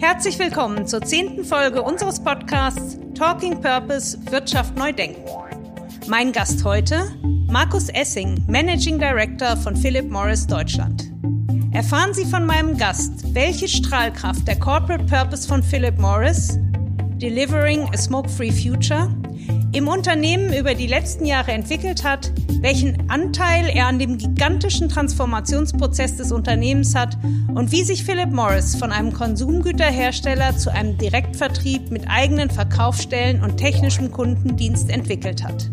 Herzlich willkommen zur zehnten Folge unseres Podcasts Talking Purpose Wirtschaft neu denken. Mein Gast heute, Markus Essing, Managing Director von Philip Morris Deutschland. Erfahren Sie von meinem Gast, welche Strahlkraft der Corporate Purpose von Philip Morris, Delivering a Smoke-Free Future, im Unternehmen über die letzten Jahre entwickelt hat, welchen Anteil er an dem gigantischen Transformationsprozess des Unternehmens hat und wie sich Philip Morris von einem Konsumgüterhersteller zu einem Direktvertrieb mit eigenen Verkaufsstellen und technischem Kundendienst entwickelt hat.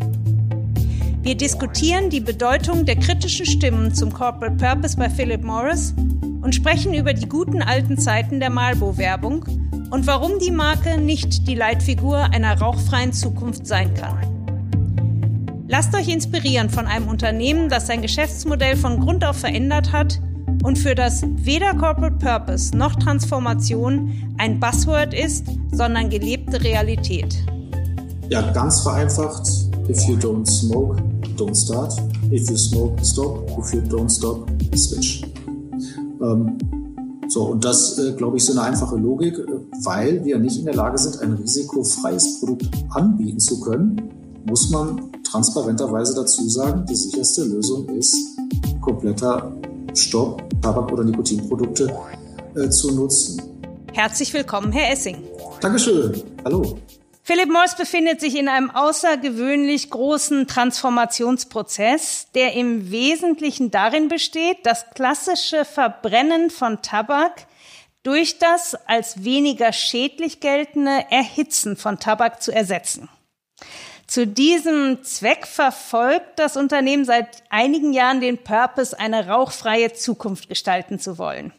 Wir diskutieren die Bedeutung der kritischen Stimmen zum Corporate Purpose bei Philip Morris und sprechen über die guten alten Zeiten der Marlboro-Werbung und warum die Marke nicht die Leitfigur einer rauchfreien Zukunft sein kann. Lasst euch inspirieren von einem Unternehmen, das sein Geschäftsmodell von Grund auf verändert hat und für das weder Corporate Purpose noch Transformation ein Buzzword ist, sondern gelebte Realität. Ja, ganz vereinfacht, if you don't smoke, don't start. If you smoke, stop. If you don't stop, switch. Ähm, so, und das, äh, glaube ich, ist eine einfache Logik, äh, weil wir nicht in der Lage sind, ein risikofreies Produkt anbieten zu können, muss man transparenterweise dazu sagen, die sicherste Lösung ist kompletter Stopp, Tabak- oder Nikotinprodukte äh, zu nutzen. Herzlich willkommen, Herr Essing. Dankeschön. Hallo. Philip Morris befindet sich in einem außergewöhnlich großen Transformationsprozess, der im Wesentlichen darin besteht, das klassische Verbrennen von Tabak durch das als weniger schädlich geltende Erhitzen von Tabak zu ersetzen. Zu diesem Zweck verfolgt das Unternehmen seit einigen Jahren den Purpose, eine rauchfreie Zukunft gestalten zu wollen.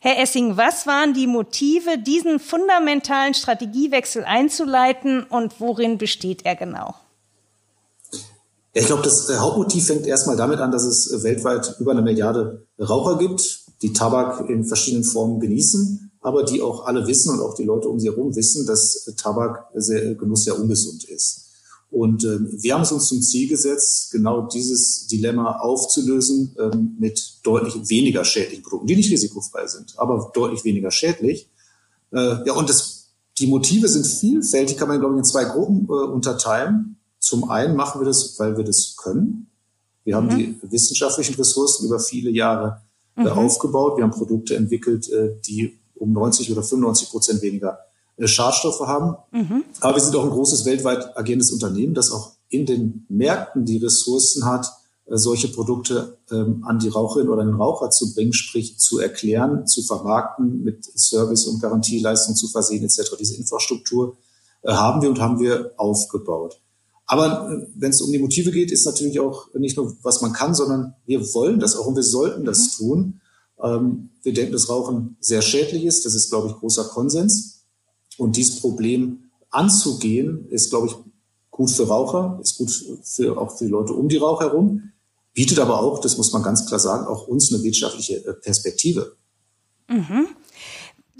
Herr Essing, was waren die Motive, diesen fundamentalen Strategiewechsel einzuleiten und worin besteht er genau? Ich glaube, das Hauptmotiv fängt erstmal damit an, dass es weltweit über eine Milliarde Raucher gibt, die Tabak in verschiedenen Formen genießen, aber die auch alle wissen und auch die Leute um sie herum wissen, dass Tabak sehr, Genuss sehr ungesund ist. Und ähm, wir haben es uns zum Ziel gesetzt, genau dieses Dilemma aufzulösen ähm, mit deutlich weniger schädlichen Produkten, die nicht risikofrei sind, aber deutlich weniger schädlich. Äh, ja, und das, die Motive sind vielfältig, kann man, glaube ich, in zwei Gruppen äh, unterteilen. Zum einen machen wir das, weil wir das können. Wir haben mhm. die wissenschaftlichen Ressourcen über viele Jahre äh, mhm. aufgebaut. Wir haben Produkte entwickelt, äh, die um 90 oder 95 Prozent weniger Schadstoffe haben. Mhm. Aber wir sind auch ein großes weltweit agierendes Unternehmen, das auch in den Märkten die Ressourcen hat, äh, solche Produkte ähm, an die Raucherin oder den Raucher zu bringen, sprich zu erklären, zu vermarkten, mit Service- und Garantieleistung zu versehen etc. Diese Infrastruktur äh, haben wir und haben wir aufgebaut. Aber äh, wenn es um die Motive geht, ist natürlich auch nicht nur, was man kann, sondern wir wollen das auch und wir sollten das mhm. tun. Ähm, wir denken, dass Rauchen sehr schädlich ist. Das ist, glaube ich, großer Konsens. Und dieses Problem anzugehen, ist, glaube ich, gut für Raucher, ist gut für, auch für die Leute um die Raucher herum, bietet aber auch, das muss man ganz klar sagen, auch uns eine wirtschaftliche äh, Perspektive. Mhm.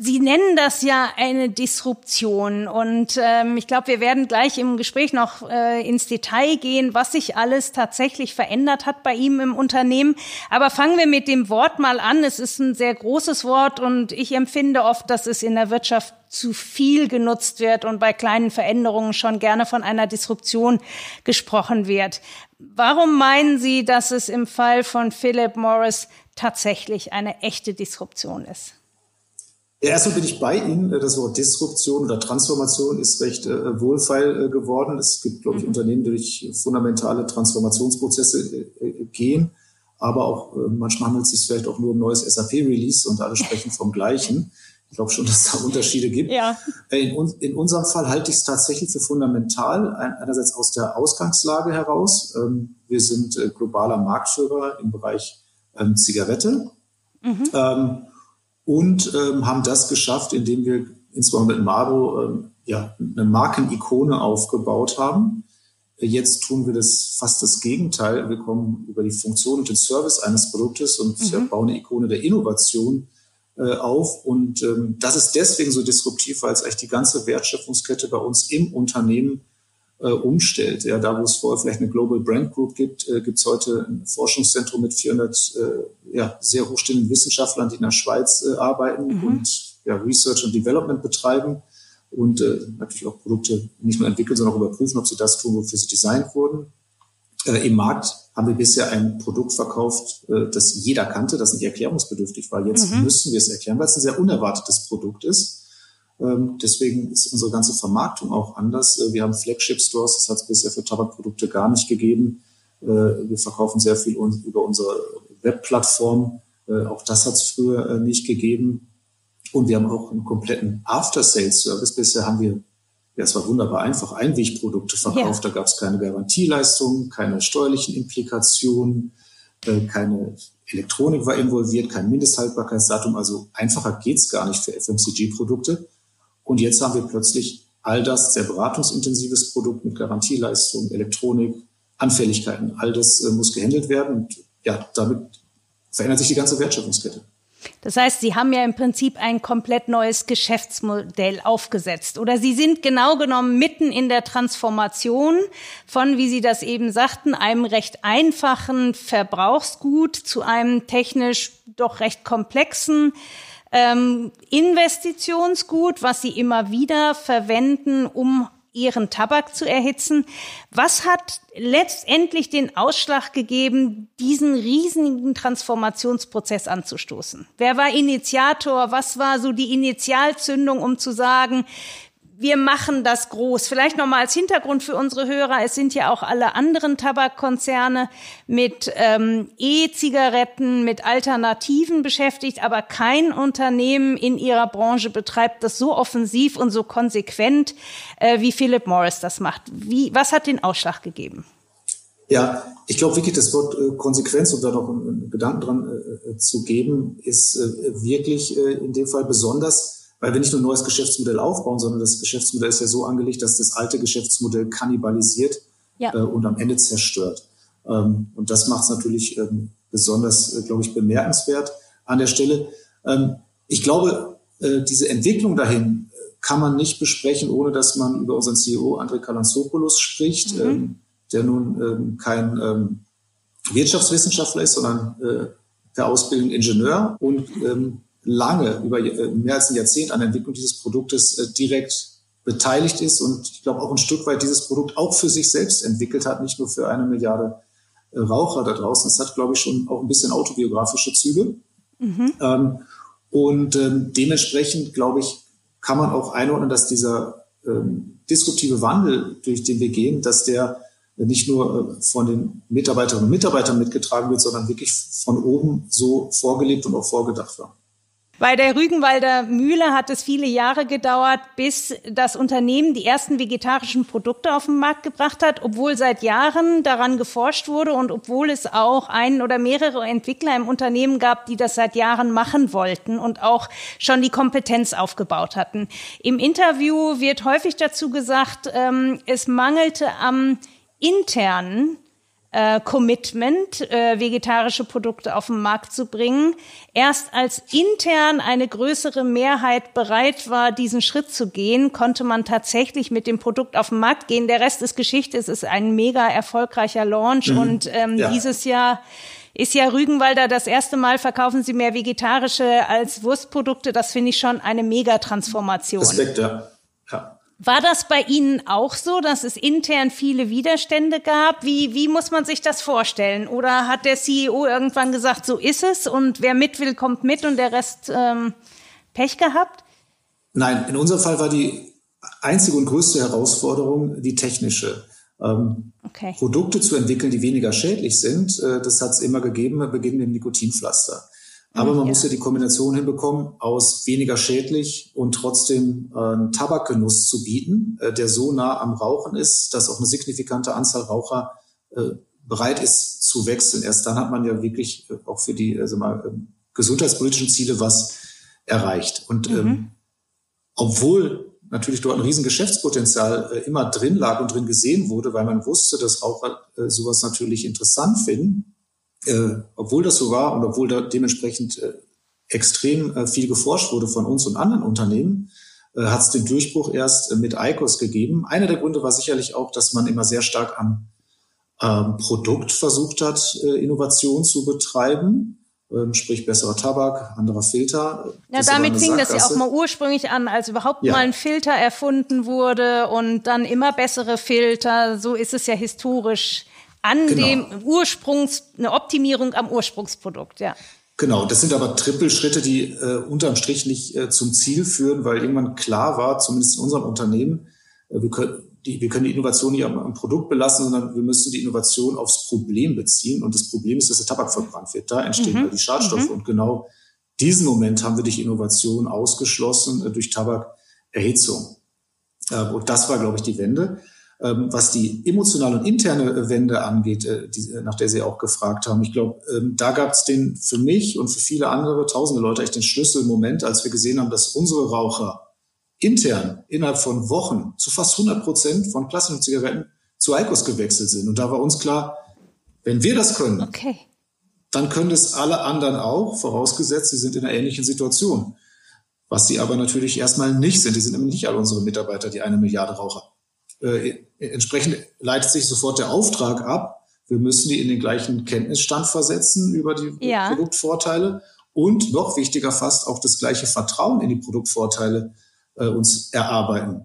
Sie nennen das ja eine Disruption und ähm, ich glaube, wir werden gleich im Gespräch noch äh, ins Detail gehen, was sich alles tatsächlich verändert hat bei ihm im Unternehmen. Aber fangen wir mit dem Wort mal an. Es ist ein sehr großes Wort und ich empfinde oft, dass es in der Wirtschaft zu viel genutzt wird und bei kleinen Veränderungen schon gerne von einer Disruption gesprochen wird. Warum meinen Sie, dass es im Fall von Philip Morris tatsächlich eine echte Disruption ist? Erstmal bin ich bei Ihnen. Das Wort Disruption oder Transformation ist recht äh, wohlfeil äh, geworden. Es gibt, glaube ich, mhm. Unternehmen, die durch fundamentale Transformationsprozesse äh, gehen. Aber auch äh, manchmal handelt es sich vielleicht auch nur um neues SAP-Release und alle sprechen vom Gleichen. Ich glaube schon, dass es da Unterschiede gibt. Ja. Äh, in, in, unserem Fall halte ich es tatsächlich für fundamental. Einerseits aus der Ausgangslage heraus. Ähm, wir sind äh, globaler Marktführer im Bereich ähm, Zigarette. Mhm. Ähm, und ähm, haben das geschafft, indem wir insbesondere mit Marlboro ähm, ja, eine Markenikone aufgebaut haben. Jetzt tun wir das fast das Gegenteil. Wir kommen über die Funktion und den Service eines Produktes und mhm. bauen eine Ikone der Innovation äh, auf. Und ähm, das ist deswegen so disruptiv, weil es eigentlich die ganze Wertschöpfungskette bei uns im Unternehmen äh, umstellt. Ja, da, wo es vorher vielleicht eine Global Brand Group gibt, äh, gibt es heute ein Forschungszentrum mit 400 äh, ja, sehr hochstehenden Wissenschaftlern, die in der Schweiz äh, arbeiten mhm. und ja, Research und Development betreiben und äh, natürlich auch Produkte nicht nur entwickeln, sondern auch überprüfen, ob sie das tun, wofür sie designt wurden. Äh, Im Markt haben wir bisher ein Produkt verkauft, äh, das jeder kannte, das nicht erklärungsbedürftig war. Jetzt mhm. müssen wir es erklären, weil es ein sehr unerwartetes Produkt ist. Ähm, deswegen ist unsere ganze Vermarktung auch anders. Äh, wir haben Flagship-Stores, das hat es bisher für Tabakprodukte gar nicht gegeben. Äh, wir verkaufen sehr viel über unsere Webplattform. Äh, auch das hat es früher nicht gegeben. Und wir haben auch einen kompletten After-Sales-Service. Bisher haben wir, ja, es war wunderbar einfach, Einwegprodukte verkauft. Ja. Da gab es keine Garantieleistungen, keine steuerlichen Implikationen, keine Elektronik war involviert, kein Mindesthaltbarkeitsdatum. Also einfacher geht's gar nicht für FMCG-Produkte. Und jetzt haben wir plötzlich all das, sehr beratungsintensives Produkt mit Garantieleistung, Elektronik, Anfälligkeiten, all das äh, muss gehandelt werden. Und ja, damit verändert sich die ganze Wertschöpfungskette. Das heißt, Sie haben ja im Prinzip ein komplett neues Geschäftsmodell aufgesetzt oder Sie sind genau genommen mitten in der Transformation von, wie Sie das eben sagten, einem recht einfachen Verbrauchsgut zu einem technisch doch recht komplexen ähm, Investitionsgut, was Sie immer wieder verwenden, um ihren Tabak zu erhitzen. Was hat letztendlich den Ausschlag gegeben, diesen riesigen Transformationsprozess anzustoßen? Wer war Initiator? Was war so die Initialzündung, um zu sagen, wir machen das groß. Vielleicht nochmal als Hintergrund für unsere Hörer. Es sind ja auch alle anderen Tabakkonzerne mit ähm, E-Zigaretten, mit Alternativen beschäftigt, aber kein Unternehmen in ihrer Branche betreibt das so offensiv und so konsequent, äh, wie Philip Morris das macht. Wie, was hat den Ausschlag gegeben? Ja, ich glaube wirklich, das Wort äh, Konsequenz, um da noch einen, Gedanken dran äh, äh zu geben, ist äh, wirklich äh, in dem Fall besonders weil wir nicht nur ein neues Geschäftsmodell aufbauen, sondern das Geschäftsmodell ist ja so angelegt, dass das alte Geschäftsmodell kannibalisiert ja. äh, und am Ende zerstört. Ähm, und das macht es natürlich ähm, besonders, äh, glaube ich, bemerkenswert an der Stelle. Ähm, ich glaube, äh, diese Entwicklung dahin äh, kann man nicht besprechen, ohne dass man über unseren CEO André Kalantzopoulos spricht, mhm. Ähm, der nun ähm, kein ähm, Wirtschaftswissenschaftler ist, sondern äh, der Ausbildung Ingenieur und lange, über äh, mehr als ein Jahrzehnt an der Entwicklung dieses Produktes äh, direkt beteiligt ist und ich glaube auch ein Stück weit dieses Produkt auch für sich selbst entwickelt hat, nicht nur für eine Milliarde äh, Raucher da draußen. Es hat, glaube ich, schon auch ein bisschen autobiografische Züge. Mhm. Ähm, und ähm, dementsprechend, glaube ich, kann man auch einordnen, dass dieser ähm, disruptive Wandel, durch den wir gehen, dass der nicht nur von den Mitarbeiterinnen und Mitarbeitern mitgetragen wird, sondern wirklich von oben so vorgelebt und auch vorgedacht war. Bei der Rügenwalder Mühle hat es viele Jahre gedauert, bis das Unternehmen die ersten vegetarischen Produkte auf den Markt gebracht hat, obwohl seit Jahren daran geforscht wurde und obwohl es auch einen oder mehrere Entwickler im Unternehmen gab, die das seit Jahren machen wollten und auch schon die Kompetenz aufgebaut hatten. Im Interview wird häufig dazu gesagt, ähm, es mangelte am internen äh, Commitment, äh, vegetarische Produkte auf den Markt zu bringen. Erst als intern eine größere Mehrheit bereit war, diesen Schritt zu gehen, konnte man tatsächlich mit dem Produkt auf den Markt gehen. Der Rest ist Geschichte. Es ist ein mega erfolgreicher Launch mhm. und ähm, ja. dieses Jahr ist ja Rügenwalder das erste Mal verkaufen sie mehr vegetarische als Wurstprodukte. Das finde ich schon eine Mega-Transformation. Respekt, ja. War das bei Ihnen auch so, dass es intern viele Widerstände gab? Wie, wie muss man sich das vorstellen? Oder hat der CEO irgendwann gesagt, so ist es und wer mit will, kommt mit und der Rest ähm, Pech gehabt? Nein, in unserem Fall war die einzige und größte Herausforderung die technische. Ähm, okay. Produkte zu entwickeln, die weniger schädlich sind, äh, das hat es immer gegeben, beginnen mit dem Nikotinpflaster. Aber man ja. muss ja die Kombination hinbekommen, aus weniger schädlich und trotzdem äh, einen Tabakgenuss zu bieten, äh, der so nah am Rauchen ist, dass auch eine signifikante Anzahl Raucher äh, bereit ist zu wechseln. Erst dann hat man ja wirklich äh, auch für die also mal, äh, gesundheitspolitischen Ziele was erreicht. Und mhm. ähm, obwohl natürlich dort ein riesen Geschäftspotenzial äh, immer drin lag und drin gesehen wurde, weil man wusste, dass Raucher äh, sowas natürlich interessant finden, äh, obwohl das so war und obwohl da dementsprechend äh, extrem äh, viel geforscht wurde von uns und anderen Unternehmen, äh, hat es den Durchbruch erst äh, mit ICOS gegeben. Einer der Gründe war sicherlich auch, dass man immer sehr stark am ähm, Produkt versucht hat, Innovation zu betreiben. ähm, sprich besserer Tabak, anderer Filter. Ja, damit fing Sackgasse. das ja auch mal ursprünglich an, als überhaupt ja. mal ein Filter erfunden wurde und dann immer bessere Filter. So ist es ja historisch an genau. dem Ursprungs, eine Optimierung am Ursprungsprodukt, ja. Genau, das sind aber Trippelschritte, die äh, unterm Strich nicht äh, zum Ziel führen, weil irgendwann klar war, zumindest in unserem Unternehmen, äh, wir, können, die, wir können die Innovation nicht am, am, Produkt belassen, sondern wir müssen die Innovation aufs Problem beziehen. Und das Problem ist, dass der Tabak verbrannt wird. Da entstehen mhm. die Schadstoffe. Mhm. Und genau diesen Moment haben wir durch Innovation ausgeschlossen, äh, durch Tabakerhitzung. Äh, und das war, glaube ich, die Wende. Ähm, was die emotionale und interne Wende angeht, äh, die, nach der Sie auch gefragt haben, ich glaube, ähm, da gab es den für mich und für viele andere tausende Leute echt den Schlüsselmoment, als wir gesehen haben, dass unsere Raucher intern innerhalb von Wochen zu fast 100 Prozent von klassischen Zigaretten zu Eikos gewechselt sind. Und da war uns klar, wenn wir das können, okay. dann können das alle anderen auch, vorausgesetzt, sie sind in einer ähnlichen Situation. Was sie aber natürlich erstmal nicht sind. Die sind nämlich nicht alle unsere Mitarbeiter, die eine Milliarde Raucher. Äh, entsprechend leitet sich sofort der Auftrag ab. Wir müssen die in den gleichen Kenntnisstand versetzen über die ja. Produktvorteile und noch wichtiger fast auch das gleiche Vertrauen in die Produktvorteile äh, uns erarbeiten.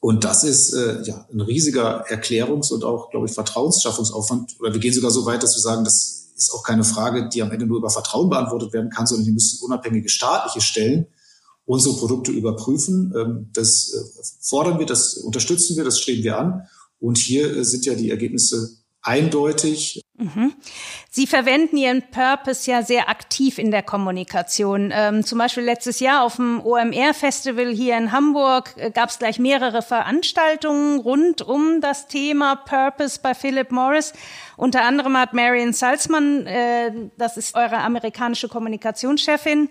Und das ist äh, ja ein riesiger Erklärungs- und auch, glaube ich, Vertrauensschaffungsaufwand. Oder wir gehen sogar so weit, dass wir sagen, das ist auch keine Frage, die am Ende nur über Vertrauen beantwortet werden kann, sondern die müssen unabhängige staatliche Stellen unsere Produkte überprüfen. Ähm, das äh, fordern wir, das unterstützen wir, das streben wir an. Und hier äh, sind ja die Ergebnisse eindeutig. Mhm. Sie verwenden Ihren Purpose ja sehr aktiv in der Kommunikation. Ähm, zum Beispiel letztes Jahr auf dem OMR-Festival hier in Hamburg äh, gab es gleich mehrere Veranstaltungen rund um das Thema Purpose bei Philip Morris. Unter anderem hat Marion Salzmann, das ist eure amerikanische Kommunikationschefin,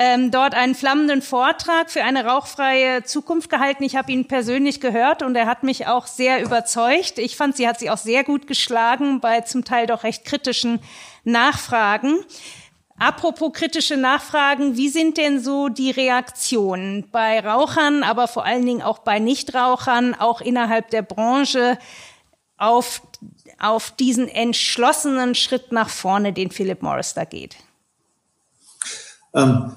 ähm, dort einen flammenden Vortrag für eine rauchfreie Zukunft gehalten. Ich habe ihn persönlich gehört und er hat mich auch sehr überzeugt. Ich fand, sie hat sich auch sehr gut geschlagen bei zum Teil doch recht kritischen Nachfragen. Apropos kritische Nachfragen, wie sind denn so die Reaktionen bei Rauchern, aber vor allen Dingen auch bei Nichtrauchern, auch innerhalb der Branche auf, auf diesen entschlossenen Schritt nach vorne, den Philip Morris da geht? Ähm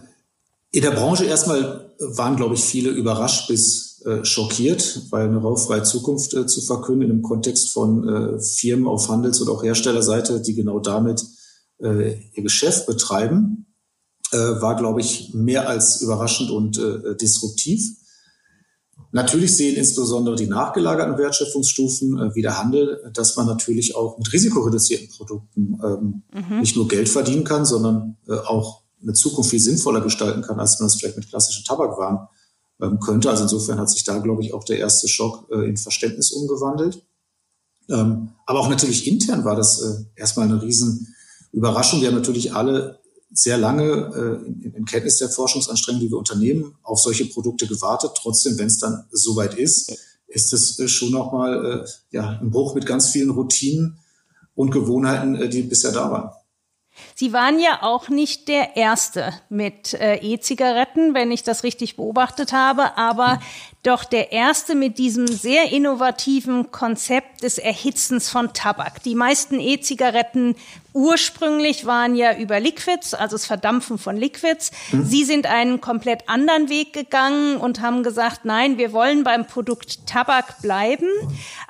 in der Branche erstmal waren, glaube ich, viele überrascht bis äh, schockiert, weil eine rauchfreie Zukunft äh, zu verkünden im Kontext von äh, Firmen auf Handels- oder auch Herstellerseite, die genau damit äh, ihr Geschäft betreiben, äh, war, glaube ich, mehr als überraschend und äh, disruptiv. Natürlich sehen insbesondere die nachgelagerten Wertschöpfungsstufen wie der Handel, dass man natürlich auch mit risikoreduzierten Produkten ähm, mhm. nicht nur Geld verdienen kann, sondern auch eine Zukunft viel sinnvoller gestalten kann, als man es vielleicht mit klassischen Tabakwaren ähm, könnte. Also insofern hat sich da, glaube ich, auch der erste Schock äh, in Verständnis umgewandelt. Ähm, aber auch natürlich intern war das äh, erstmal eine riesen Überraschung. Wir haben natürlich alle sehr lange äh, in, in, Kenntnis der Forschungsanstrengungen, die wir unternehmen, auf solche Produkte gewartet. Trotzdem, wenn es dann soweit ist, ist es äh, schon nochmal äh, ja, ein Bruch mit ganz vielen Routinen und Gewohnheiten, äh, die bisher da waren. Sie waren ja auch nicht der Erste mit äh, E-Zigaretten, wenn ich das richtig beobachtet habe, aber doch der erste mit diesem sehr innovativen Konzept des Erhitzens von Tabak. Die meisten E-Zigaretten ursprünglich waren ja über Liquids, also das Verdampfen von Liquids. Mhm. Sie sind einen komplett anderen Weg gegangen und haben gesagt, nein, wir wollen beim Produkt Tabak bleiben,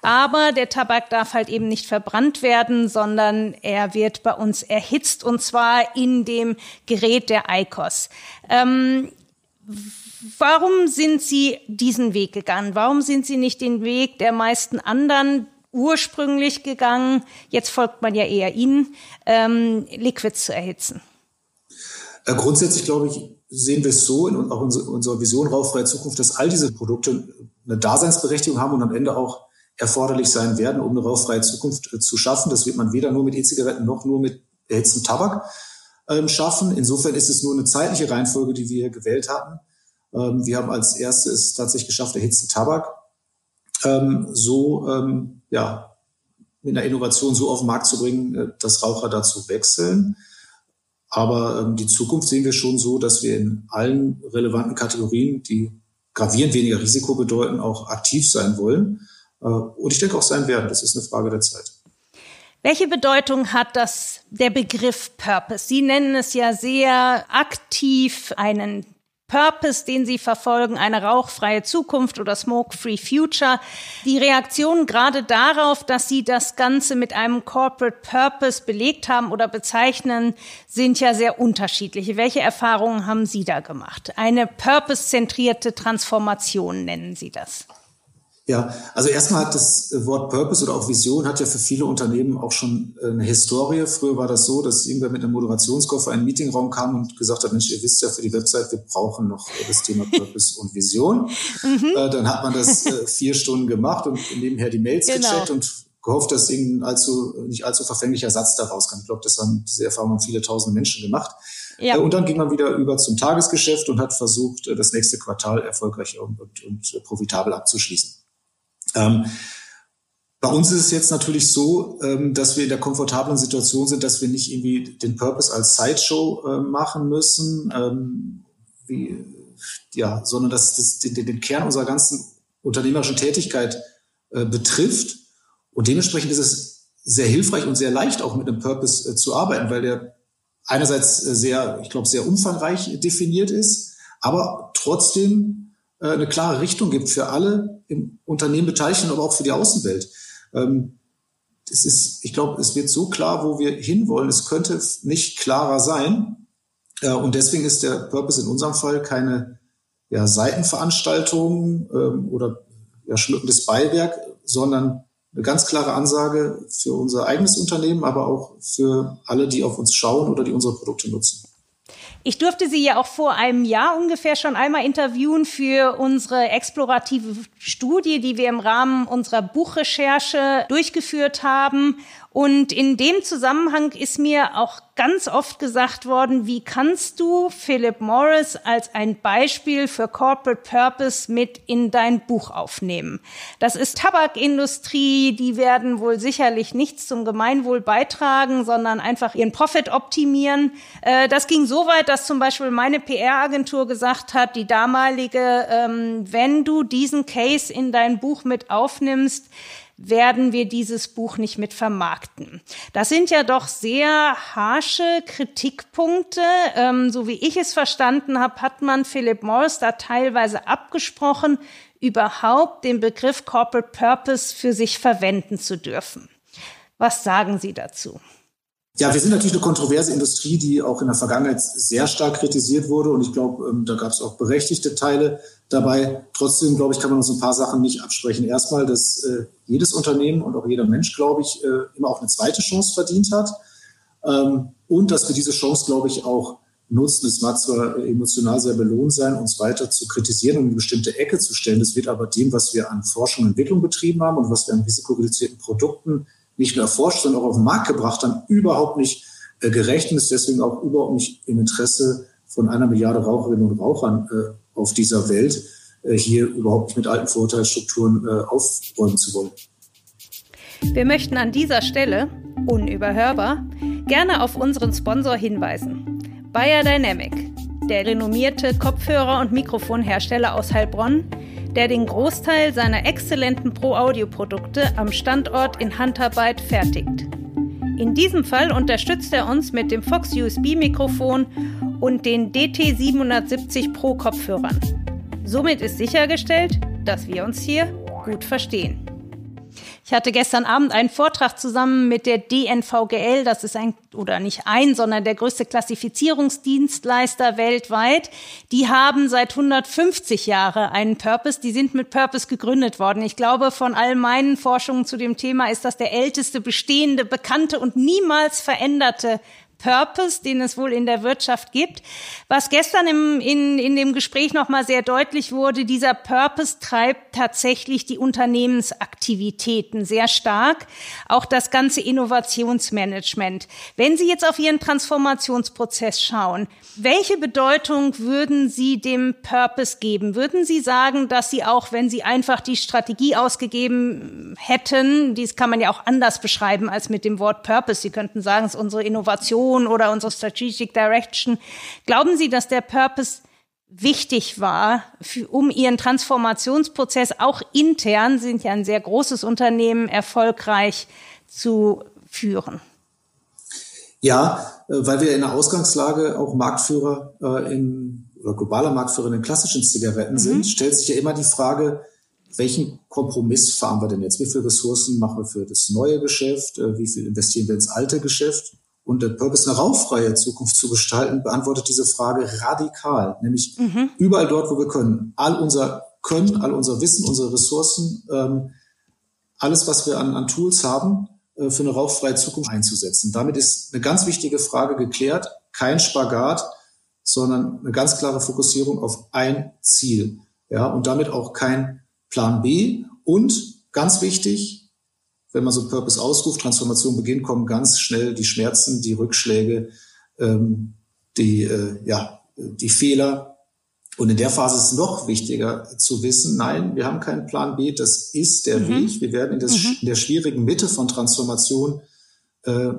aber der Tabak darf halt eben nicht verbrannt werden, sondern er wird bei uns erhitzt und zwar in dem Gerät der ICOS. Ähm, Warum sind Sie diesen Weg gegangen? Warum sind Sie nicht den Weg der meisten anderen ursprünglich gegangen? Jetzt folgt man ja eher Ihnen, ähm, Liquids zu erhitzen. Äh, grundsätzlich glaube ich, sehen wir es so in auch unserer Vision rauchfreie Zukunft, dass all diese Produkte eine Daseinsberechtigung haben und am Ende auch erforderlich sein werden, um eine rauchfreie Zukunft äh, zu schaffen. Das wird man weder nur mit E-Zigaretten noch nur mit erhitztem Tabak ähm, schaffen. Insofern ist es nur eine zeitliche Reihenfolge, die wir gewählt hatten. Ähm, wir haben als erstes tatsächlich geschafft, erhitzten Tabak ähm, so ähm, ja, mit einer Innovation so auf den Markt zu bringen, äh, dass Raucher dazu wechseln. Aber ähm, die Zukunft sehen wir schon so, dass wir in allen relevanten Kategorien, die gravierend weniger Risiko bedeuten, auch aktiv sein wollen. Äh, und ich denke auch sein werden. Das ist eine Frage der Zeit. Welche Bedeutung hat das der Begriff Purpose? Sie nennen es ja sehr aktiv einen Purpose, den Sie verfolgen, eine rauchfreie Zukunft oder Smoke-Free Future. Die Reaktionen gerade darauf, dass Sie das Ganze mit einem Corporate Purpose belegt haben oder bezeichnen, sind ja sehr unterschiedliche. Welche Erfahrungen haben Sie da gemacht? Eine purpose-zentrierte Transformation nennen Sie das. Ja, also erstmal hat das Wort Purpose oder auch Vision hat ja für viele Unternehmen auch schon äh, eine Historie. Früher war das so, dass irgendwer mit einem Moderationskoffer in einen Meetingraum kam und gesagt hat, Mensch, ihr wisst ja für die Website, wir brauchen noch das Thema Purpose und Vision. Mhm. Äh, dann hat man das äh, vier Stunden gemacht und nebenher die Mails genau. gecheckt und gehofft, dass irgendein allzu, nicht allzu verfänglicher Satz daraus kam. Ich glaube, das haben diese Erfahrungen viele tausend Menschen gemacht. Ja. Und dann ging man wieder über zum Tagesgeschäft und hat versucht, das nächste Quartal erfolgreich und, und, und profitabel abzuschließen. Ähm, bei uns ist es jetzt natürlich so, ähm, dass wir in der komfortablen Situation sind, dass wir nicht irgendwie den Purpose als Sideshow äh, machen müssen, ähm, wie, ja, sondern dass das den, den Kern unserer ganzen unternehmerischen Tätigkeit äh, betrifft. Und dementsprechend ist es sehr hilfreich und sehr leicht auch mit einem Purpose äh, zu arbeiten, weil der einerseits äh, sehr, ich glaube, sehr umfangreich definiert ist, aber trotzdem äh, eine klare Richtung gibt für alle im Unternehmen Beteiligten, aber auch für die Außenwelt. Ähm, es ist, ich glaube, es wird so klar, wo wir hinwollen. Es könnte nicht klarer sein. Äh, und deswegen ist der Purpose in unserem Fall keine ja, Seitenveranstaltung ähm, oder ja, schmückendes Beiwerk, sondern eine ganz klare Ansage für unser eigenes Unternehmen, aber auch für alle, die auf uns schauen oder die unsere Produkte nutzen. Ich durfte Sie ja auch vor einem Jahr ungefähr schon einmal interviewen für unsere explorative Studie, die wir im Rahmen unserer Buchrecherche durchgeführt haben. Und in dem Zusammenhang ist mir auch ganz oft gesagt worden, wie kannst du Philip Morris als ein Beispiel für Corporate Purpose mit in dein Buch aufnehmen? Das ist Tabakindustrie, die werden wohl sicherlich nichts zum Gemeinwohl beitragen, sondern einfach ihren Profit optimieren. Äh, das ging so weit, dass zum Beispiel meine PR-Agentur gesagt hat, die damalige, ähm, wenn du diesen Case in dein Buch mit aufnimmst, werden wir dieses Buch nicht mit vermarkten. Das sind ja doch sehr harsche Kritikpunkte. Ähm, so wie ich es verstanden habe, hat man Philip Morris da teilweise abgesprochen, überhaupt den Begriff Corporate Purpose für sich verwenden zu dürfen. Was sagen Sie dazu? Ja, wir sind natürlich eine kontroverse Industrie, die auch in der Vergangenheit sehr stark kritisiert wurde. Und ich glaube, ähm, da gab es auch berechtigte Teile dabei. Trotzdem, glaube ich, kann man uns ein paar Sachen nicht absprechen. Erstmal, dass äh, jedes Unternehmen und auch jeder Mensch, glaube ich, äh, immer auch eine zweite Chance verdient hat. Ähm, und dass wir diese Chance, glaube ich, auch nutzen. Es mag zwar emotional sehr belohnt sein, uns weiter zu kritisieren und in eine bestimmte Ecke zu stellen. Das wird aber dem, was wir an Forschung und Entwicklung betrieben haben und was wir an risikoreduzierten Produkten nicht nur erforscht, sondern auch auf den Markt gebracht haben, überhaupt nicht äh, gerecht und ist deswegen auch überhaupt nicht im Interesse von einer Milliarde Raucherinnen und Rauchern äh, auf dieser Welt, äh, hier überhaupt nicht mit alten Vorurteilsstrukturen äh, aufräumen zu wollen. Wir möchten an dieser Stelle, unüberhörbar, gerne auf unseren Sponsor hinweisen. Bayer Dynamic, der renommierte Kopfhörer- und Mikrofonhersteller aus Heilbronn, der den Großteil seiner exzellenten Pro-Audio-Produkte am Standort in Handarbeit fertigt. In diesem Fall unterstützt er uns mit dem Fox USB-Mikrofon und den DT770 Pro Kopfhörern. Somit ist sichergestellt, dass wir uns hier gut verstehen. Ich hatte gestern Abend einen Vortrag zusammen mit der DNVGL. Das ist ein, oder nicht ein, sondern der größte Klassifizierungsdienstleister weltweit. Die haben seit 150 Jahren einen Purpose. Die sind mit Purpose gegründet worden. Ich glaube, von all meinen Forschungen zu dem Thema ist das der älteste bestehende, bekannte und niemals veränderte Purpose, den es wohl in der Wirtschaft gibt. Was gestern im, in, in dem Gespräch nochmal sehr deutlich wurde, dieser Purpose treibt tatsächlich die Unternehmensaktivitäten sehr stark, auch das ganze Innovationsmanagement. Wenn Sie jetzt auf Ihren Transformationsprozess schauen, welche Bedeutung würden Sie dem Purpose geben? Würden Sie sagen, dass Sie auch, wenn Sie einfach die Strategie ausgegeben hätten, dies kann man ja auch anders beschreiben als mit dem Wort Purpose. Sie könnten sagen, es ist unsere Innovation, Vision oder unsere Strategic Direction. Glauben Sie, dass der Purpose wichtig war, für, um Ihren Transformationsprozess auch intern, sind ja ein sehr großes Unternehmen, erfolgreich zu führen? Ja, äh, weil wir in der Ausgangslage auch Marktführer äh, in oder globaler Marktführer in den klassischen Zigaretten mhm. sind, stellt sich ja immer die Frage, welchen Kompromiss fahren wir denn jetzt? Wie viele Ressourcen machen wir für das neue Geschäft? Äh, wie viel investieren wir ins alte Geschäft? Und der Purpose, eine rauffreie Zukunft zu gestalten, beantwortet diese Frage radikal. Nämlich mhm. überall dort, wo wir können. All unser Können, all unser Wissen, unsere Ressourcen, ähm, alles, was wir an, an Tools haben, äh, für eine rauchfreie Zukunft einzusetzen. Damit ist eine ganz wichtige Frage geklärt. Kein Spagat, sondern eine ganz klare Fokussierung auf ein Ziel. Ja, und damit auch kein Plan B. Und ganz wichtig, wenn man so Purpose ausruft, Transformation beginnt, kommen ganz schnell die Schmerzen, die Rückschläge, ähm, die, äh, ja, die Fehler, und in der Phase ist es noch wichtiger zu wissen, nein, wir haben keinen Plan B, das ist der mhm. Weg. Wir werden in, das, mhm. in, der schwierigen Mitte von Transformation äh,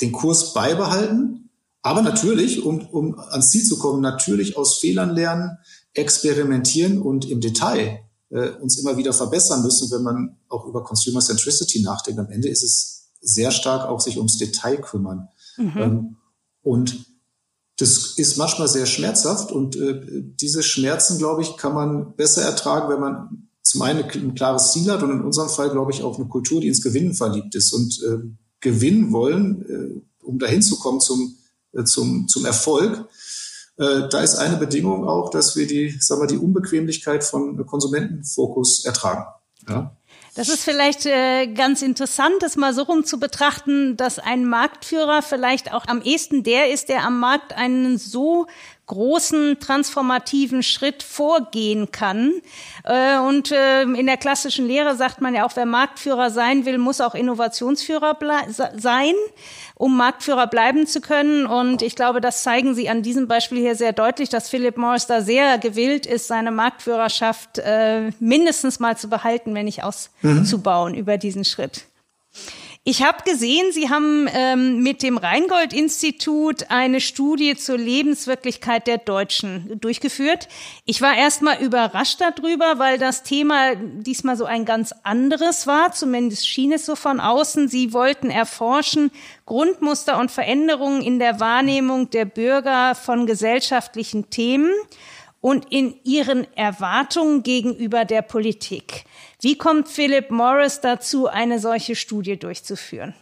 den Kurs beibehalten. Aber natürlich, um, um ans Ziel zu kommen, natürlich aus Fehlern lernen, experimentieren und im Detail äh, uns immer wieder verbessern müssen, wenn man auch über Consumer Centricity nachdenkt. Am Ende ist es sehr stark auch sich ums Detail kümmern. Mhm. Ähm, und das ist manchmal sehr schmerzhaft und äh, diese Schmerzen, glaube ich, kann man besser ertragen, wenn man zum einen ein klares Ziel hat und in unserem Fall, glaube ich, auch eine Kultur, die ins Gewinnen verliebt ist und äh, gewinnen wollen, äh, um dahin zu kommen zum, äh, zum, zum Erfolg. Äh, da ist eine Bedingung auch, dass wir die, sagen wir, die Unbequemlichkeit von Konsumentenfokus ertragen. Ja? Das ist vielleicht äh, ganz interessant, das mal so rum zu betrachten, dass ein Marktführer vielleicht auch am ehesten der ist, der am Markt einen so großen transformativen Schritt vorgehen kann. Äh, und äh, in der klassischen Lehre sagt man ja auch, wer Marktführer sein will, muss auch Innovationsführer sein um Marktführer bleiben zu können. Und ich glaube, das zeigen Sie an diesem Beispiel hier sehr deutlich, dass Philip Morris da sehr gewillt ist, seine Marktführerschaft äh, mindestens mal zu behalten, wenn nicht auszubauen mhm. über diesen Schritt. Ich habe gesehen, Sie haben ähm, mit dem Rheingold-Institut eine Studie zur Lebenswirklichkeit der Deutschen durchgeführt. Ich war erstmal überrascht darüber, weil das Thema diesmal so ein ganz anderes war. Zumindest schien es so von außen. Sie wollten erforschen Grundmuster und Veränderungen in der Wahrnehmung der Bürger von gesellschaftlichen Themen und in ihren Erwartungen gegenüber der Politik. Wie kommt Philip Morris dazu, eine solche Studie durchzuführen?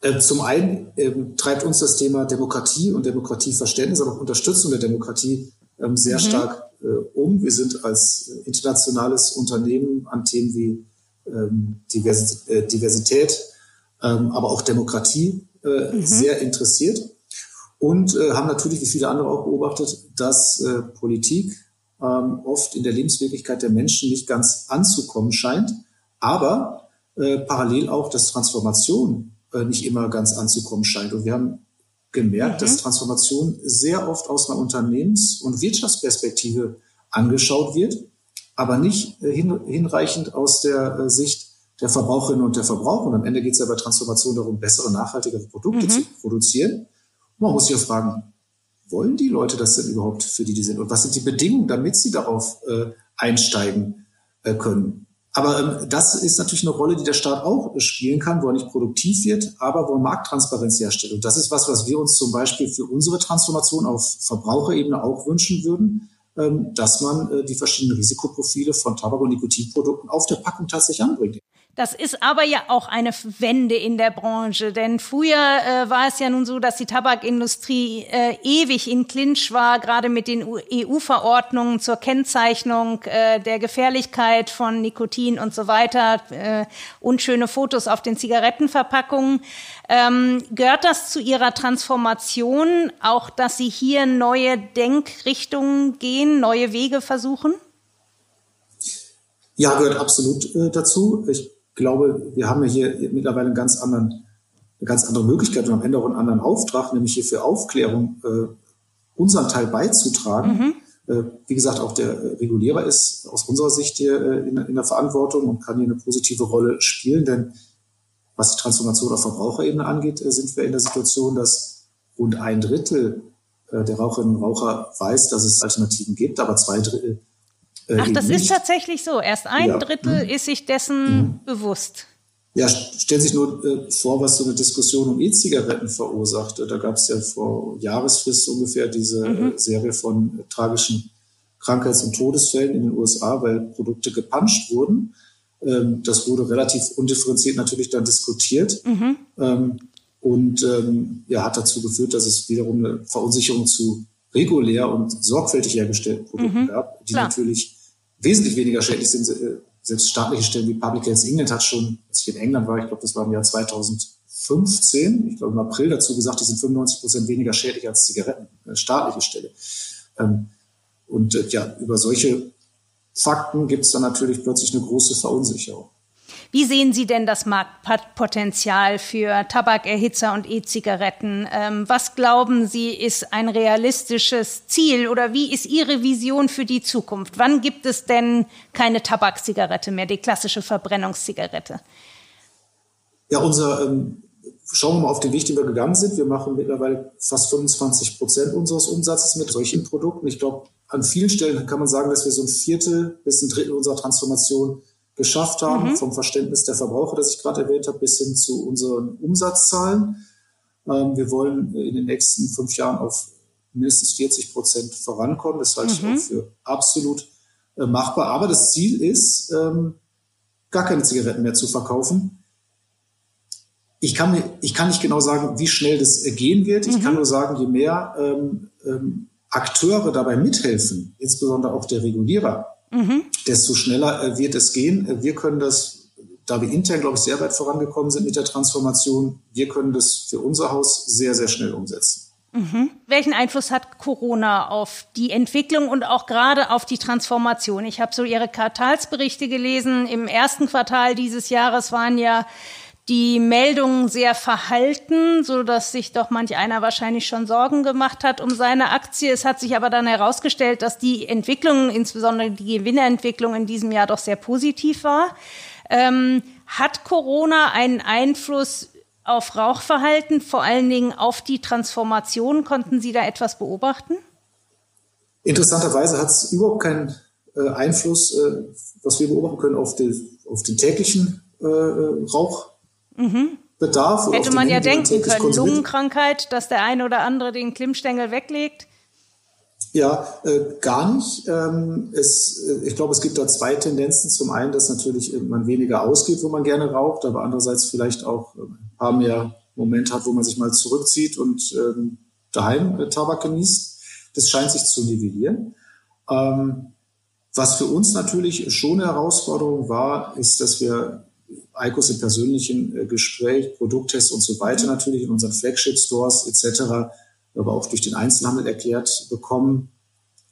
Äh, zum einen ähm, treibt uns das Thema Demokratie und Demokratieverständnis, aber auch Unterstützung der Demokratie ähm, sehr mhm. stark äh, um. Wir sind als internationales Unternehmen an Themen wie ähm, äh, Diversität, aber auch Demokratie mhm. sehr interessiert und haben natürlich, wie viele andere auch beobachtet, dass Politik ähm, oft in der Lebenswirklichkeit der Menschen nicht ganz anzukommen scheint, aber äh, parallel auch, dass Transformation äh, nicht immer ganz anzukommen scheint. Und wir haben gemerkt, mhm. dass Transformation sehr oft aus einer Unternehmens- und Wirtschaftsperspektive angeschaut wird, aber nicht äh, hin, hinreichend aus der äh, Sicht der Verbraucherinnen und der Verbraucher. Und am Ende geht es ja bei Transformation darum, bessere, nachhaltigere Produkte mhm. zu produzieren. Man muss sich ja fragen, wollen die Leute das denn überhaupt, für die die sind? Und was sind die Bedingungen, damit sie darauf äh, einsteigen äh, können? Aber ähm, das ist natürlich eine Rolle, die der Staat auch spielen kann, wo er nicht produktiv wird, aber wo er Markttransparenz herstellt. Und das ist was, was wir uns zum Beispiel für unsere Transformation auf Verbraucherebene auch wünschen würden, ähm, dass man äh, die verschiedenen Risikoprofile von Tabak- und Nikotinprodukten auf der Packung tatsächlich anbringt. Das ist aber ja auch eine Wende in der Branche, denn früher äh, war es ja nun so, dass die Tabakindustrie äh, ewig in Clinch war, gerade mit den EU-Verordnungen zur Kennzeichnung äh, der Gefährlichkeit von Nikotin und so weiter, äh, unschöne Fotos auf den Zigarettenverpackungen. Ähm, gehört das zu Ihrer Transformation auch, dass Sie hier neue Denkrichtungen gehen, neue Wege versuchen? Ja, gehört absolut äh, dazu. Ich glaube, wir haben ja hier mittlerweile einen ganz anderen, eine ganz andere Möglichkeit und am Ende auch einen anderen Auftrag, nämlich hier für Aufklärung äh, unseren Teil beizutragen. Mhm. Äh, wie gesagt, auch der Regulierer ist aus unserer Sicht hier äh, in, in der Verantwortung und kann hier eine positive Rolle spielen, denn was die Transformation auf Verbraucherebene angeht, äh, sind wir in der Situation, dass rund ein Drittel äh, der Raucherinnen und Raucher weiß, dass es Alternativen gibt, aber zwei Drittel äh, Ach, das ist tatsächlich so. Erst ein ja. Drittel mhm. ist sich dessen mhm. bewusst. Ja, stellen Sie sich nur äh, vor, was so eine Diskussion um E-Zigaretten verursacht. Da gab es ja vor Jahresfrist ungefähr diese mhm. Serie von äh, tragischen Krankheits- und Todesfällen in den USA, weil Produkte gepanscht wurden. Ähm, das wurde relativ undifferenziert natürlich dann diskutiert. Mhm. Ähm, und ähm, ja, hat dazu geführt, dass es wiederum eine Verunsicherung zu regulär und sorgfältig hergestellten Produkten mhm. gab, die Klar. natürlich wesentlich weniger schädlich sind. Äh, selbst staatliche Stellen wie Public Health England hat schon, als ich in England war, ich glaube, das war im Jahr 2015, ich glaube im April dazu gesagt, die sind 95 Prozent weniger schädlich als Zigaretten, äh, staatliche Stelle. Ähm, und äh, ja, über solche Fakten gibt es dann natürlich plötzlich eine große Verunsicherung. Wie sehen Sie denn das Marktpotenzial für Tabakerhitzer und E-Zigaretten? Ähm, was glauben Sie, ist ein realistisches Ziel oder wie ist Ihre Vision für die Zukunft? Wann gibt es denn keine Tabakzigarette mehr, die klassische Verbrennungszigarette? Ja, unser, ähm, schauen wir mal auf den Weg, den wir gegangen sind. Wir machen mittlerweile fast 25 Prozent unseres Umsatzes mit solchen Produkten. Ich glaube, an vielen Stellen kann man sagen, dass wir so ein Viertel bis ein Drittel unserer Transformation geschafft haben, mhm. vom Verständnis der Verbraucher, das ich gerade erwähnt habe, bis hin zu unseren Umsatzzahlen. Ähm, wir wollen in den nächsten fünf Jahren auf mindestens 40 Prozent vorankommen. Das halte mhm. ich auch für absolut äh, machbar. Aber das Ziel ist, ähm, gar keine Zigaretten mehr zu verkaufen. Ich kann, mir, ich kann nicht genau sagen, wie schnell das äh, gehen wird. Ich mhm. kann nur sagen, je mehr ähm, ähm, Akteure dabei mithelfen, insbesondere auch der Regulierer, mhm. desto schneller äh, wird es gehen. Äh, wir können das, da wir intern, glaube ich, sehr weit vorangekommen sind mit der Transformation, wir können das für unser Haus sehr, sehr schnell umsetzen. Mhm. Welchen Einfluss hat Corona auf die Entwicklung und auch gerade auf die Transformation? Ich habe so Ihre Quartalsberichte gelesen. Im ersten Quartal dieses Jahres waren ja die Meldungen sehr verhalten, so dass sich doch manch einer wahrscheinlich schon Sorgen gemacht hat um seine Aktie. Es hat sich aber dann herausgestellt, dass die Entwicklung, insbesondere die Gewinnerentwicklung in diesem Jahr doch sehr positiv war. Ähm, hat Corona einen Einfluss auf Rauchverhalten, vor allen Dingen auf die Transformation? Konnten Sie da etwas beobachten? Interessanterweise hat es überhaupt keinen äh, Einfluss, äh, was wir beobachten können, auf, die, auf den täglichen äh, Rauch. Mhm. Bedarf. Hätte man ja denken können, Lungenkrankheit, dass der eine oder andere den Klimmstängel weglegt. Ja, äh, gar nicht. Ähm, es, äh, ich glaube, es gibt da zwei Tendenzen. Zum einen, dass natürlich man weniger ausgeht, wo man gerne raucht, aber andererseits vielleicht auch ein paar mehr Momente hat, wo man sich mal zurückzieht und ähm, daheim äh, Tabak genießt. Das scheint sich zu nivellieren. Ähm, was für uns natürlich schon eine Herausforderung war, ist, dass wir ICOS im persönlichen äh, Gespräch, Produkttests und so weiter natürlich in unseren Flagship-Stores etc., aber auch durch den Einzelhandel erklärt bekommen.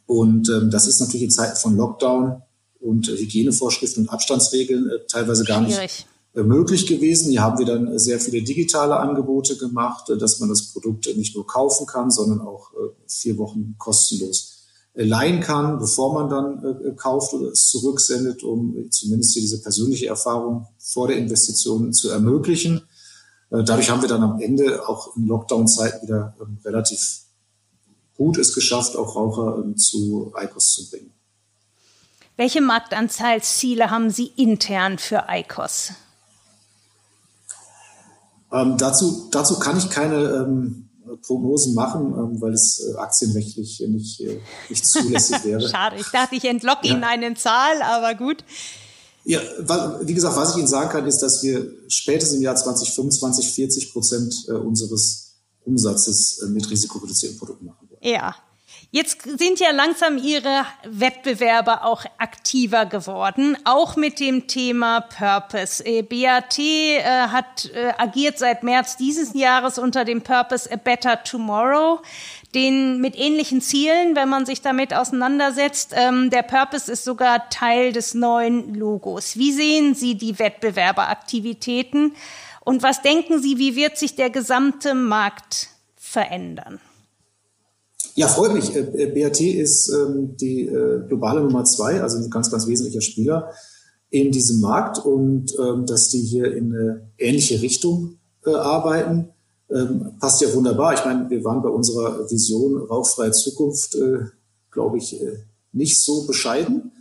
Und ähm, das ist natürlich in Zeiten von Lockdown und äh, Hygienevorschriften und Abstandsregeln äh, teilweise gar Schwierig. nicht äh, möglich gewesen. Hier haben wir dann sehr viele digitale Angebote gemacht, dass man das Produkt nicht nur kaufen kann, sondern auch vier Wochen kostenlos leihen kann, bevor man dann äh, kauft oder es zurücksendet, um zumindest diese persönliche Erfahrung vor der Investition zu ermöglichen. Äh, dadurch haben wir dann am Ende auch in Lockdown-Zeiten wieder ähm, relativ gut es geschafft, auch Raucher ähm, zu ICOS zu bringen. Welche Marktanteilsziele haben Sie intern für ICOS? Ähm, dazu, dazu kann ich keine ähm, Prognosen machen, ähm, weil es äh, aktienrechtlich nicht, äh, nicht zulässig wäre. Schade, ich dachte, ich entlocke ja. Ihnen eine Zahl, aber gut. Ja, wie gesagt, was ich Ihnen sagen kann, ist, dass wir spätestens im Jahr 2025 40 Prozent äh, unseres Umsatzes mit risikoreduzierten Produkten machen wollen. Ja, Jetzt sind ja langsam Ihre Wettbewerber auch aktiver geworden, auch mit dem Thema Purpose. Äh, BAT äh, hat äh, agiert seit März dieses Jahres unter dem Purpose A Better Tomorrow den mit ähnlichen Zielen, wenn man sich damit auseinandersetzt. Ähm, der Purpose ist sogar Teil des neuen Logos. Wie sehen Sie die Wettbewerberaktivitäten und was denken Sie, wie wird sich der gesamte Markt verändern? Ja, freut mich. Äh, äh, BAT ist ähm, die äh, globale Nummer zwei, also ein ganz, ganz wesentlicher Spieler in diesem Markt und ähm, dass die hier in eine ähnliche Richtung arbeiten, ähm, passt ja wunderbar. Ich meine, wir waren bei unserer Vision rauchfreie Zukunft, äh, glaube ich, äh, nicht so bescheiden.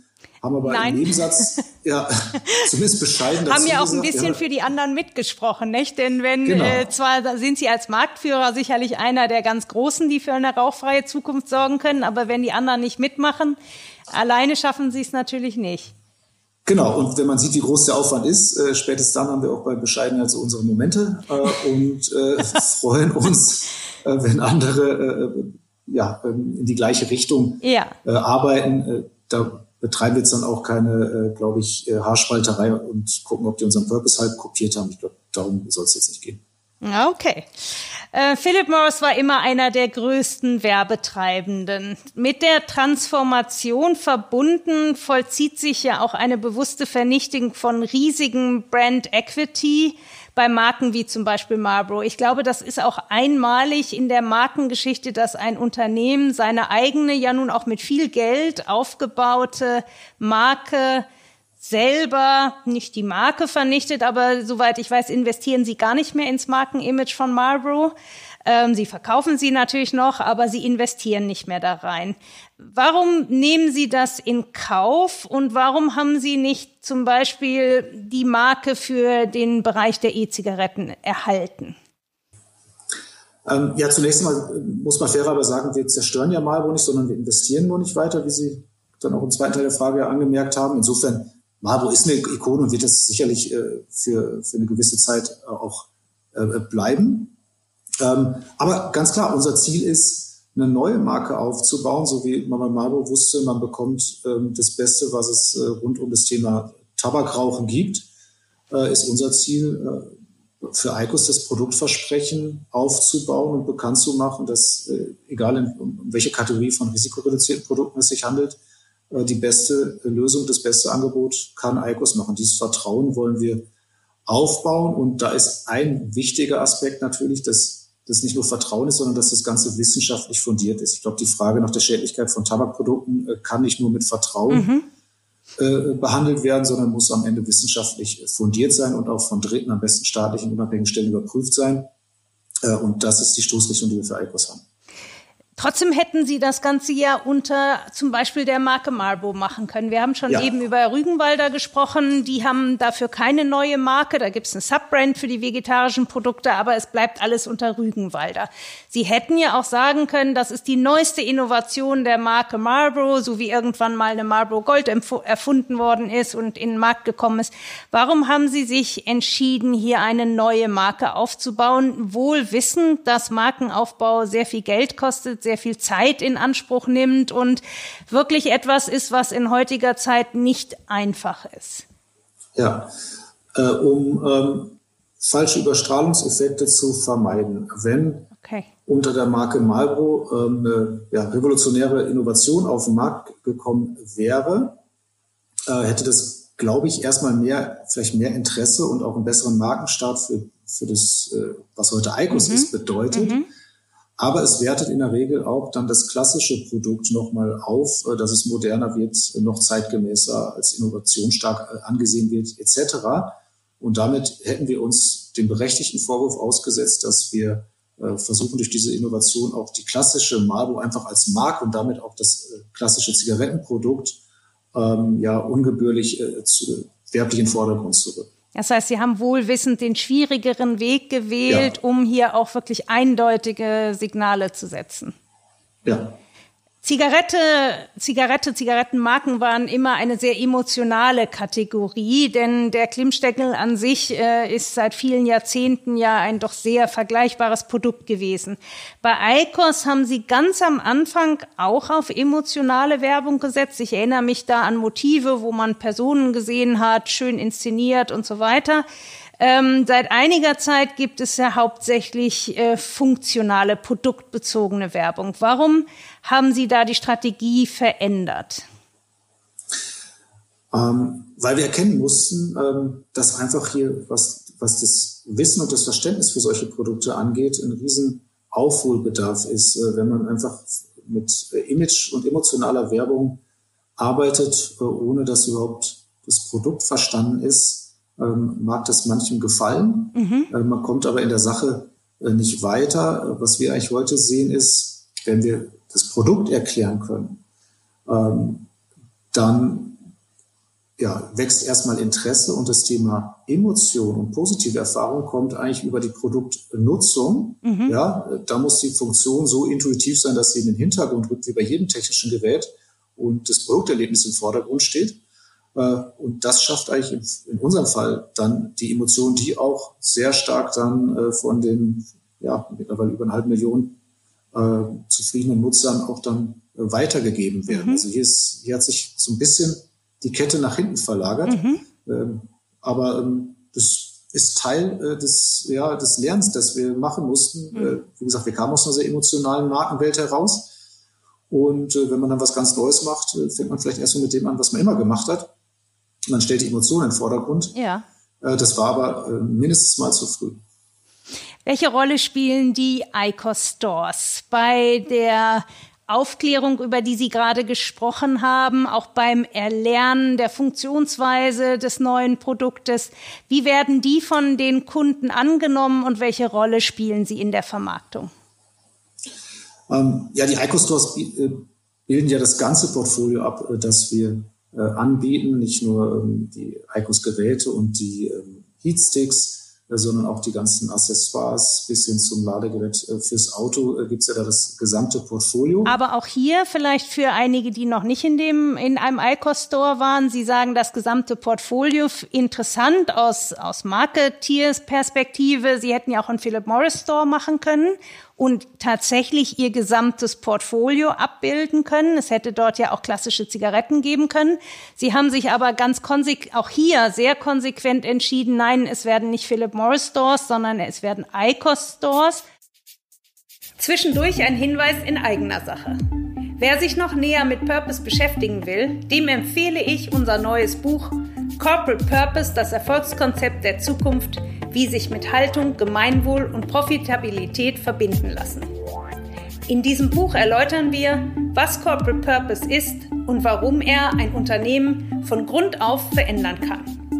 Haben aber Nein. im Nebensatz ja zumindest bescheiden dazu Haben ja auch ein bisschen ja. für die anderen mitgesprochen, nicht? Denn wenn genau. äh, zwar sind sie als Marktführer sicherlich einer der ganz Großen, die für eine rauchfreie Zukunft sorgen können, aber wenn die anderen nicht mitmachen, alleine schaffen sie es natürlich nicht. Genau, und wenn man sieht, wie groß der Aufwand ist, äh, spätestens dann haben wir auch bei Bescheidenheit so unsere Momente äh, und äh, freuen uns, äh, wenn andere äh, ja, ähm, in die gleiche Richtung ja. äh, arbeiten. Äh, da betreiben jetzt dann auch keine, äh, glaube ich, äh, Haarspalterei und gucken, ob die unseren Purpose halt kopiert haben. Ich glaube, darum soll es jetzt nicht gehen. Okay. Äh, Philip Morris war immer einer der größten Werbetreibenden. Mit der Transformation verbunden vollzieht sich ja auch eine bewusste Vernichtung von riesigen Brand Equity bei Marken wie zum Beispiel Marlboro. Ich glaube, das ist auch einmalig in der Markengeschichte, dass ein Unternehmen seine eigene, ja nun auch mit viel Geld aufgebaute Marke selber nicht die Marke vernichtet, aber soweit ich weiß, investieren sie gar nicht mehr ins Markenimage von Marlboro. Ähm, sie verkaufen sie natürlich noch, aber sie investieren nicht mehr da rein. Warum nehmen Sie das in Kauf und warum haben Sie nicht zum Beispiel die Marke für den Bereich der E-Zigaretten erhalten? Ähm, ja, zunächst mal muss man fairerweise sagen, wir zerstören ja Marlboro nicht, sondern wir investieren nur nicht weiter, wie Sie dann auch im zweiten Teil der Frage angemerkt haben. Insofern Marlboro ist eine Ikone und wird das sicherlich äh, für, für eine gewisse Zeit äh, auch äh, bleiben. Ähm, aber ganz klar, unser Ziel ist, eine neue Marke aufzubauen, so wie man bei Marlboro wusste, man bekommt ähm, das Beste, was es äh, rund um das Thema Tabakrauchen gibt, äh, ist unser Ziel, äh, für ICOS das Produktversprechen aufzubauen und bekannt zu machen, dass, egal in, um welche Kategorie von risikoreduzierten Produkten es sich handelt, äh, die beste Lösung, das beste Angebot kann ICOS machen. Dieses Vertrauen wollen wir aufbauen. Und da ist ein wichtiger Aspekt natürlich, dass das nicht nur Vertrauen ist, sondern dass das Ganze wissenschaftlich fundiert ist. Ich glaube, die Frage nach der Schädlichkeit von Tabakprodukten äh, kann nicht nur mit Vertrauen mhm. äh, behandelt werden, sondern muss am Ende wissenschaftlich fundiert sein und auch von Dritten, am besten staatlichen unabhängigen Stellen überprüft sein. Äh, und das ist die Stoßrichtung, die wir für ICOS haben. Trotzdem hätten Sie das Ganze ja unter zum Beispiel der Marke Marlboro machen können. Wir haben schon ja. eben über Rügenwalder gesprochen. Die haben dafür keine neue Marke. Da gibt es eine Subbrand für die vegetarischen Produkte, aber es bleibt alles unter Rügenwalder. Sie hätten ja auch sagen können, das ist die neueste Innovation der Marke Marlboro, so wie irgendwann mal eine Marlboro Gold erfunden worden ist und in den Markt gekommen ist. Warum haben Sie sich entschieden, hier eine neue Marke aufzubauen, wohl wissend, dass Markenaufbau sehr viel Geld kostet, sehr viel Zeit in Anspruch nimmt und wirklich etwas ist, was in heutiger Zeit nicht einfach ist. Ja, äh, um ähm, falsche Überstrahlungseffekte zu vermeiden. Wenn okay. unter der Marke Marlboro ähm, eine ja, revolutionäre Innovation auf den Markt gekommen wäre, äh, hätte das, glaube ich, erstmal mehr, vielleicht mehr Interesse und auch einen besseren Markenstart für, für das, äh, was heute ICOS mhm. ist, bedeutet. Mhm. Aber es wertet in der Regel auch dann das klassische Produkt nochmal auf, äh, dass es moderner wird, noch zeitgemäßer als innovationsstark äh, angesehen wird, etc. Und damit hätten wir uns den berechtigten Vorwurf ausgesetzt, dass wir äh, versuchen, durch diese Innovation auch die klassische Marlboro einfach als Marke und damit auch das klassische Zigarettenprodukt ähm, ja ungebührlich äh, zu, werblich in den Vordergrund zu rücken. Das heißt, Sie haben wohlwissend den schwierigeren Weg gewählt, ja. um hier auch wirklich eindeutige Signale zu setzen. Ja. Zigarette, Zigarette, Zigarettenmarken waren immer eine sehr emotionale Kategorie, denn der Klimmsteckel an sich äh, ist seit vielen Jahrzehnten ja ein doch sehr vergleichbares Produkt gewesen. Bei Eikos haben sie ganz am Anfang auch auf emotionale Werbung gesetzt. Ich erinnere mich da an Motive, wo man Personen gesehen hat, schön inszeniert und so weiter. Ähm, seit einiger Zeit gibt es ja hauptsächlich äh, funktionale, produktbezogene Werbung. Warum haben Sie da die Strategie verändert? Ähm, weil wir erkennen mussten, ähm, dass einfach hier, was, was das Wissen und das Verständnis für solche Produkte angeht, ein riesen Aufholbedarf ist, äh, wenn man einfach mit äh, Image und emotionaler Werbung arbeitet, äh, ohne dass überhaupt das Produkt verstanden ist, ähm, mag das manchem gefallen. Mhm. Äh, man kommt aber in der Sache äh, nicht weiter. Was wir eigentlich heute sehen ist, wenn wir das Produkt erklären können, ähm, dann ja, wächst erstmal Interesse und das Thema Emotion und positive Erfahrung kommt eigentlich über die Produktnutzung. Mhm. Ja, da muss die Funktion so intuitiv sein, dass sie in den Hintergrund rückt, wie bei jedem technischen Gerät und das Produkterlebnis im Vordergrund steht. Äh, und das schafft eigentlich in unserem Fall dann die Emotion, die auch sehr stark dann äh, von den ja, mittlerweile über eine halbe Million äh, zufriedenen Nutzern auch dann weitergegeben werden. Mhm. Also hier, ist, hier hat sich so ein bisschen die Kette nach hinten verlagert. Mhm. Ähm, aber ähm, das ist Teil äh, des, ja, des Lernens, das wir machen mussten. Mhm. Äh, wie gesagt, wir kamen aus einer sehr emotionalen Markenwelt heraus. Und äh, wenn man dann was ganz Neues macht, äh, fängt man vielleicht erst so mit dem an, was man immer gemacht hat. Man stellt die Emotionen in den Vordergrund. Ja. Äh, das war aber äh, mindestens mal zu früh. Welche Rolle spielen die ICOS Stores bei der Aufklärung, über die Sie gerade gesprochen haben, auch beim Erlernen der Funktionsweise des neuen Produktes. Wie werden die von den Kunden angenommen und welche Rolle spielen sie in der Vermarktung? Ähm, ja, die Eco-Stores äh, bilden ja das ganze Portfolio ab, äh, das wir äh, anbieten, nicht nur ähm, die Icos-Geräte und die ähm, Heatsticks, sondern auch die ganzen Accessoires bis hin zum Ladegerät äh, fürs Auto äh, gibt's ja da das gesamte Portfolio. Aber auch hier vielleicht für einige, die noch nicht in dem in einem Icos Store waren, Sie sagen das gesamte Portfolio interessant aus aus Marketeers Perspektive. Sie hätten ja auch einen Philip Morris Store machen können und tatsächlich ihr gesamtes Portfolio abbilden können. Es hätte dort ja auch klassische Zigaretten geben können. Sie haben sich aber ganz konsequent, auch hier sehr konsequent entschieden, nein, es werden nicht Philip Morris Stores, sondern es werden ICOS Stores. Zwischendurch ein Hinweis in eigener Sache. Wer sich noch näher mit Purpose beschäftigen will, dem empfehle ich unser neues Buch Corporate Purpose, das Erfolgskonzept der Zukunft, wie sich mit Haltung, Gemeinwohl und Profitabilität verbinden lassen. In diesem Buch erläutern wir, was Corporate Purpose ist und warum er ein Unternehmen von Grund auf verändern kann.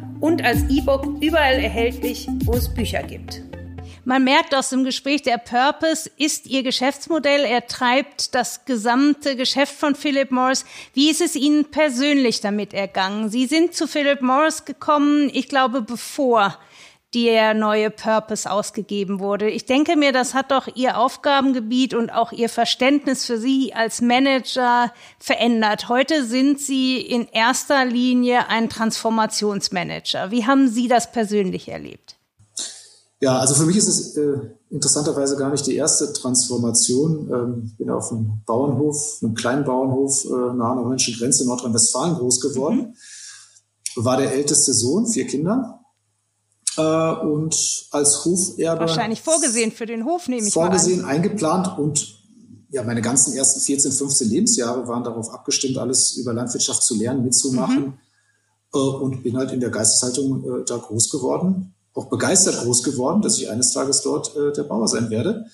und als E-Book überall erhältlich, wo es Bücher gibt. Man merkt aus dem Gespräch, der Purpose ist Ihr Geschäftsmodell. Er treibt das gesamte Geschäft von Philip Morris. Wie ist es Ihnen persönlich damit ergangen? Sie sind zu Philip Morris gekommen, ich glaube, bevor der neue Purpose ausgegeben wurde. Ich denke mir, das hat doch Ihr Aufgabengebiet und auch Ihr Verständnis für Sie als Manager verändert. Heute sind Sie in erster Linie ein Transformationsmanager. Wie haben Sie das persönlich erlebt? Ja, also für mich ist es äh, interessanterweise gar nicht die erste Transformation. Ähm, ich bin auf einem Bauernhof, einem kleinen Bauernhof äh, nahe der holländischen Grenze in Nordrhein-Westfalen groß geworden. Mhm. War der älteste Sohn, vier Kinder. Äh, und als Hoferbe. Wahrscheinlich vorgesehen für den Hof, nehme ich Vorgesehen, eingeplant und ja, meine ganzen ersten 14, 15 Lebensjahre waren darauf abgestimmt, alles über Landwirtschaft zu lernen, mitzumachen. Mhm. Äh, und bin halt in der Geisteshaltung äh, da groß geworden auch begeistert groß geworden, dass ich eines Tages dort äh, der Bauer sein werde,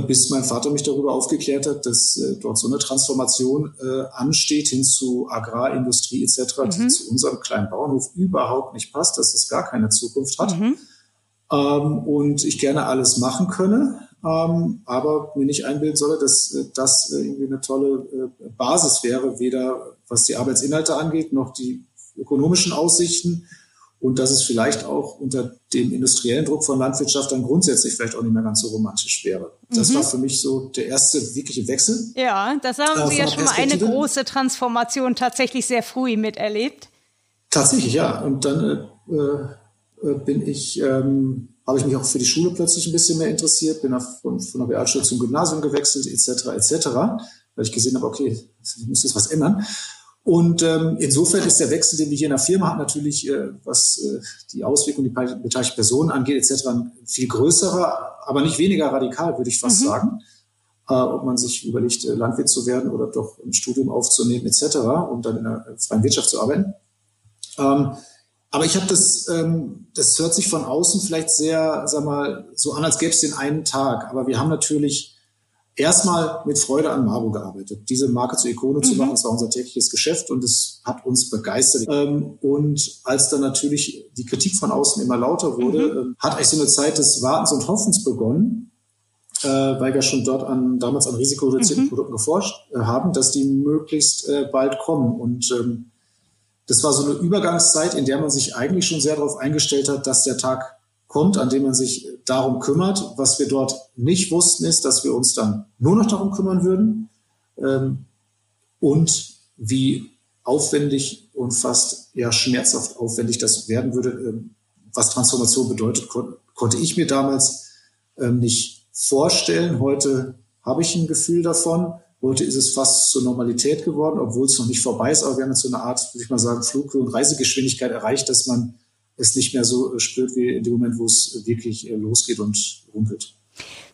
bis mein Vater mich darüber aufgeklärt hat, dass äh, dort so eine Transformation äh, ansteht hin zu Agrarindustrie etc., mhm. die zu unserem kleinen Bauernhof überhaupt nicht passt, dass es gar keine Zukunft hat. Mhm. Ähm, und ich gerne alles machen könne, ähm, aber mir nicht einbilden solle, dass äh, das äh, irgendwie eine tolle äh, Basis wäre, weder was die Arbeitsinhalte angeht, noch die ökonomischen Aussichten und dass es vielleicht auch unter dem industriellen Druck von Landwirtschaft dann grundsätzlich vielleicht auch nicht mehr ganz so romantisch wäre. Das mhm. war für mich so der erste wirkliche Wechsel. Ja, das haben äh, Sie ja schon mal eine große Transformation tatsächlich sehr früh miterlebt. Tatsächlich, ja. Und dann äh, äh, bin ich, ähm, habe ich mich auch für die Schule plötzlich ein bisschen mehr interessiert, bin von, von der Realschule zum Gymnasium gewechselt, etc., etc., weil ich gesehen habe, okay, ich muss jetzt was ändern. Und ähm, insofern ist der Wechsel, den wir hier in der Firma hatten, natürlich, äh, was äh, die Auswirkungen, die beteiligten Personen angeht, etc., viel größerer, aber nicht weniger radikal, würde ich fast mhm. sagen. Äh, ob man sich überlegt, äh, Landwirt zu werden oder doch ein Studium aufzunehmen, etc., um dann in der freien Wirtschaft zu arbeiten. Ähm, aber ich habe das, ähm, das hört sich von außen vielleicht sehr, sag mal, so an, als gäbe es den einen Tag. Aber wir haben natürlich erstmal mit Freude an Maro gearbeitet. Diese Marke zur Ikone mhm. zu machen, das war unser tägliches Geschäft und es hat uns begeistert. Ähm, und als dann natürlich die Kritik von außen immer lauter wurde, mhm. ähm, hat eigentlich so eine Zeit des Wartens und Hoffens begonnen, äh, weil wir schon dort an, damals an risikoreduzierten mhm. Produkten geforscht äh, haben, dass die möglichst äh, bald kommen. Und ähm, das war so eine Übergangszeit, in der man sich eigentlich schon sehr darauf eingestellt hat, dass der Tag kommt, an dem man sich darum kümmert. Was wir dort nicht wussten, ist, dass wir uns dann nur noch darum kümmern würden ähm, und wie aufwendig und fast ja schmerzhaft aufwendig das werden würde. Ähm, was Transformation bedeutet, kon konnte ich mir damals ähm, nicht vorstellen. Heute habe ich ein Gefühl davon. Heute ist es fast zur Normalität geworden, obwohl es noch nicht vorbei ist. Aber wir haben jetzt so eine Art, würde ich mal sagen, Flug- und Reisegeschwindigkeit erreicht, dass man es nicht mehr so äh, spürt wie in dem Moment, wo es wirklich äh, losgeht und rumpelt.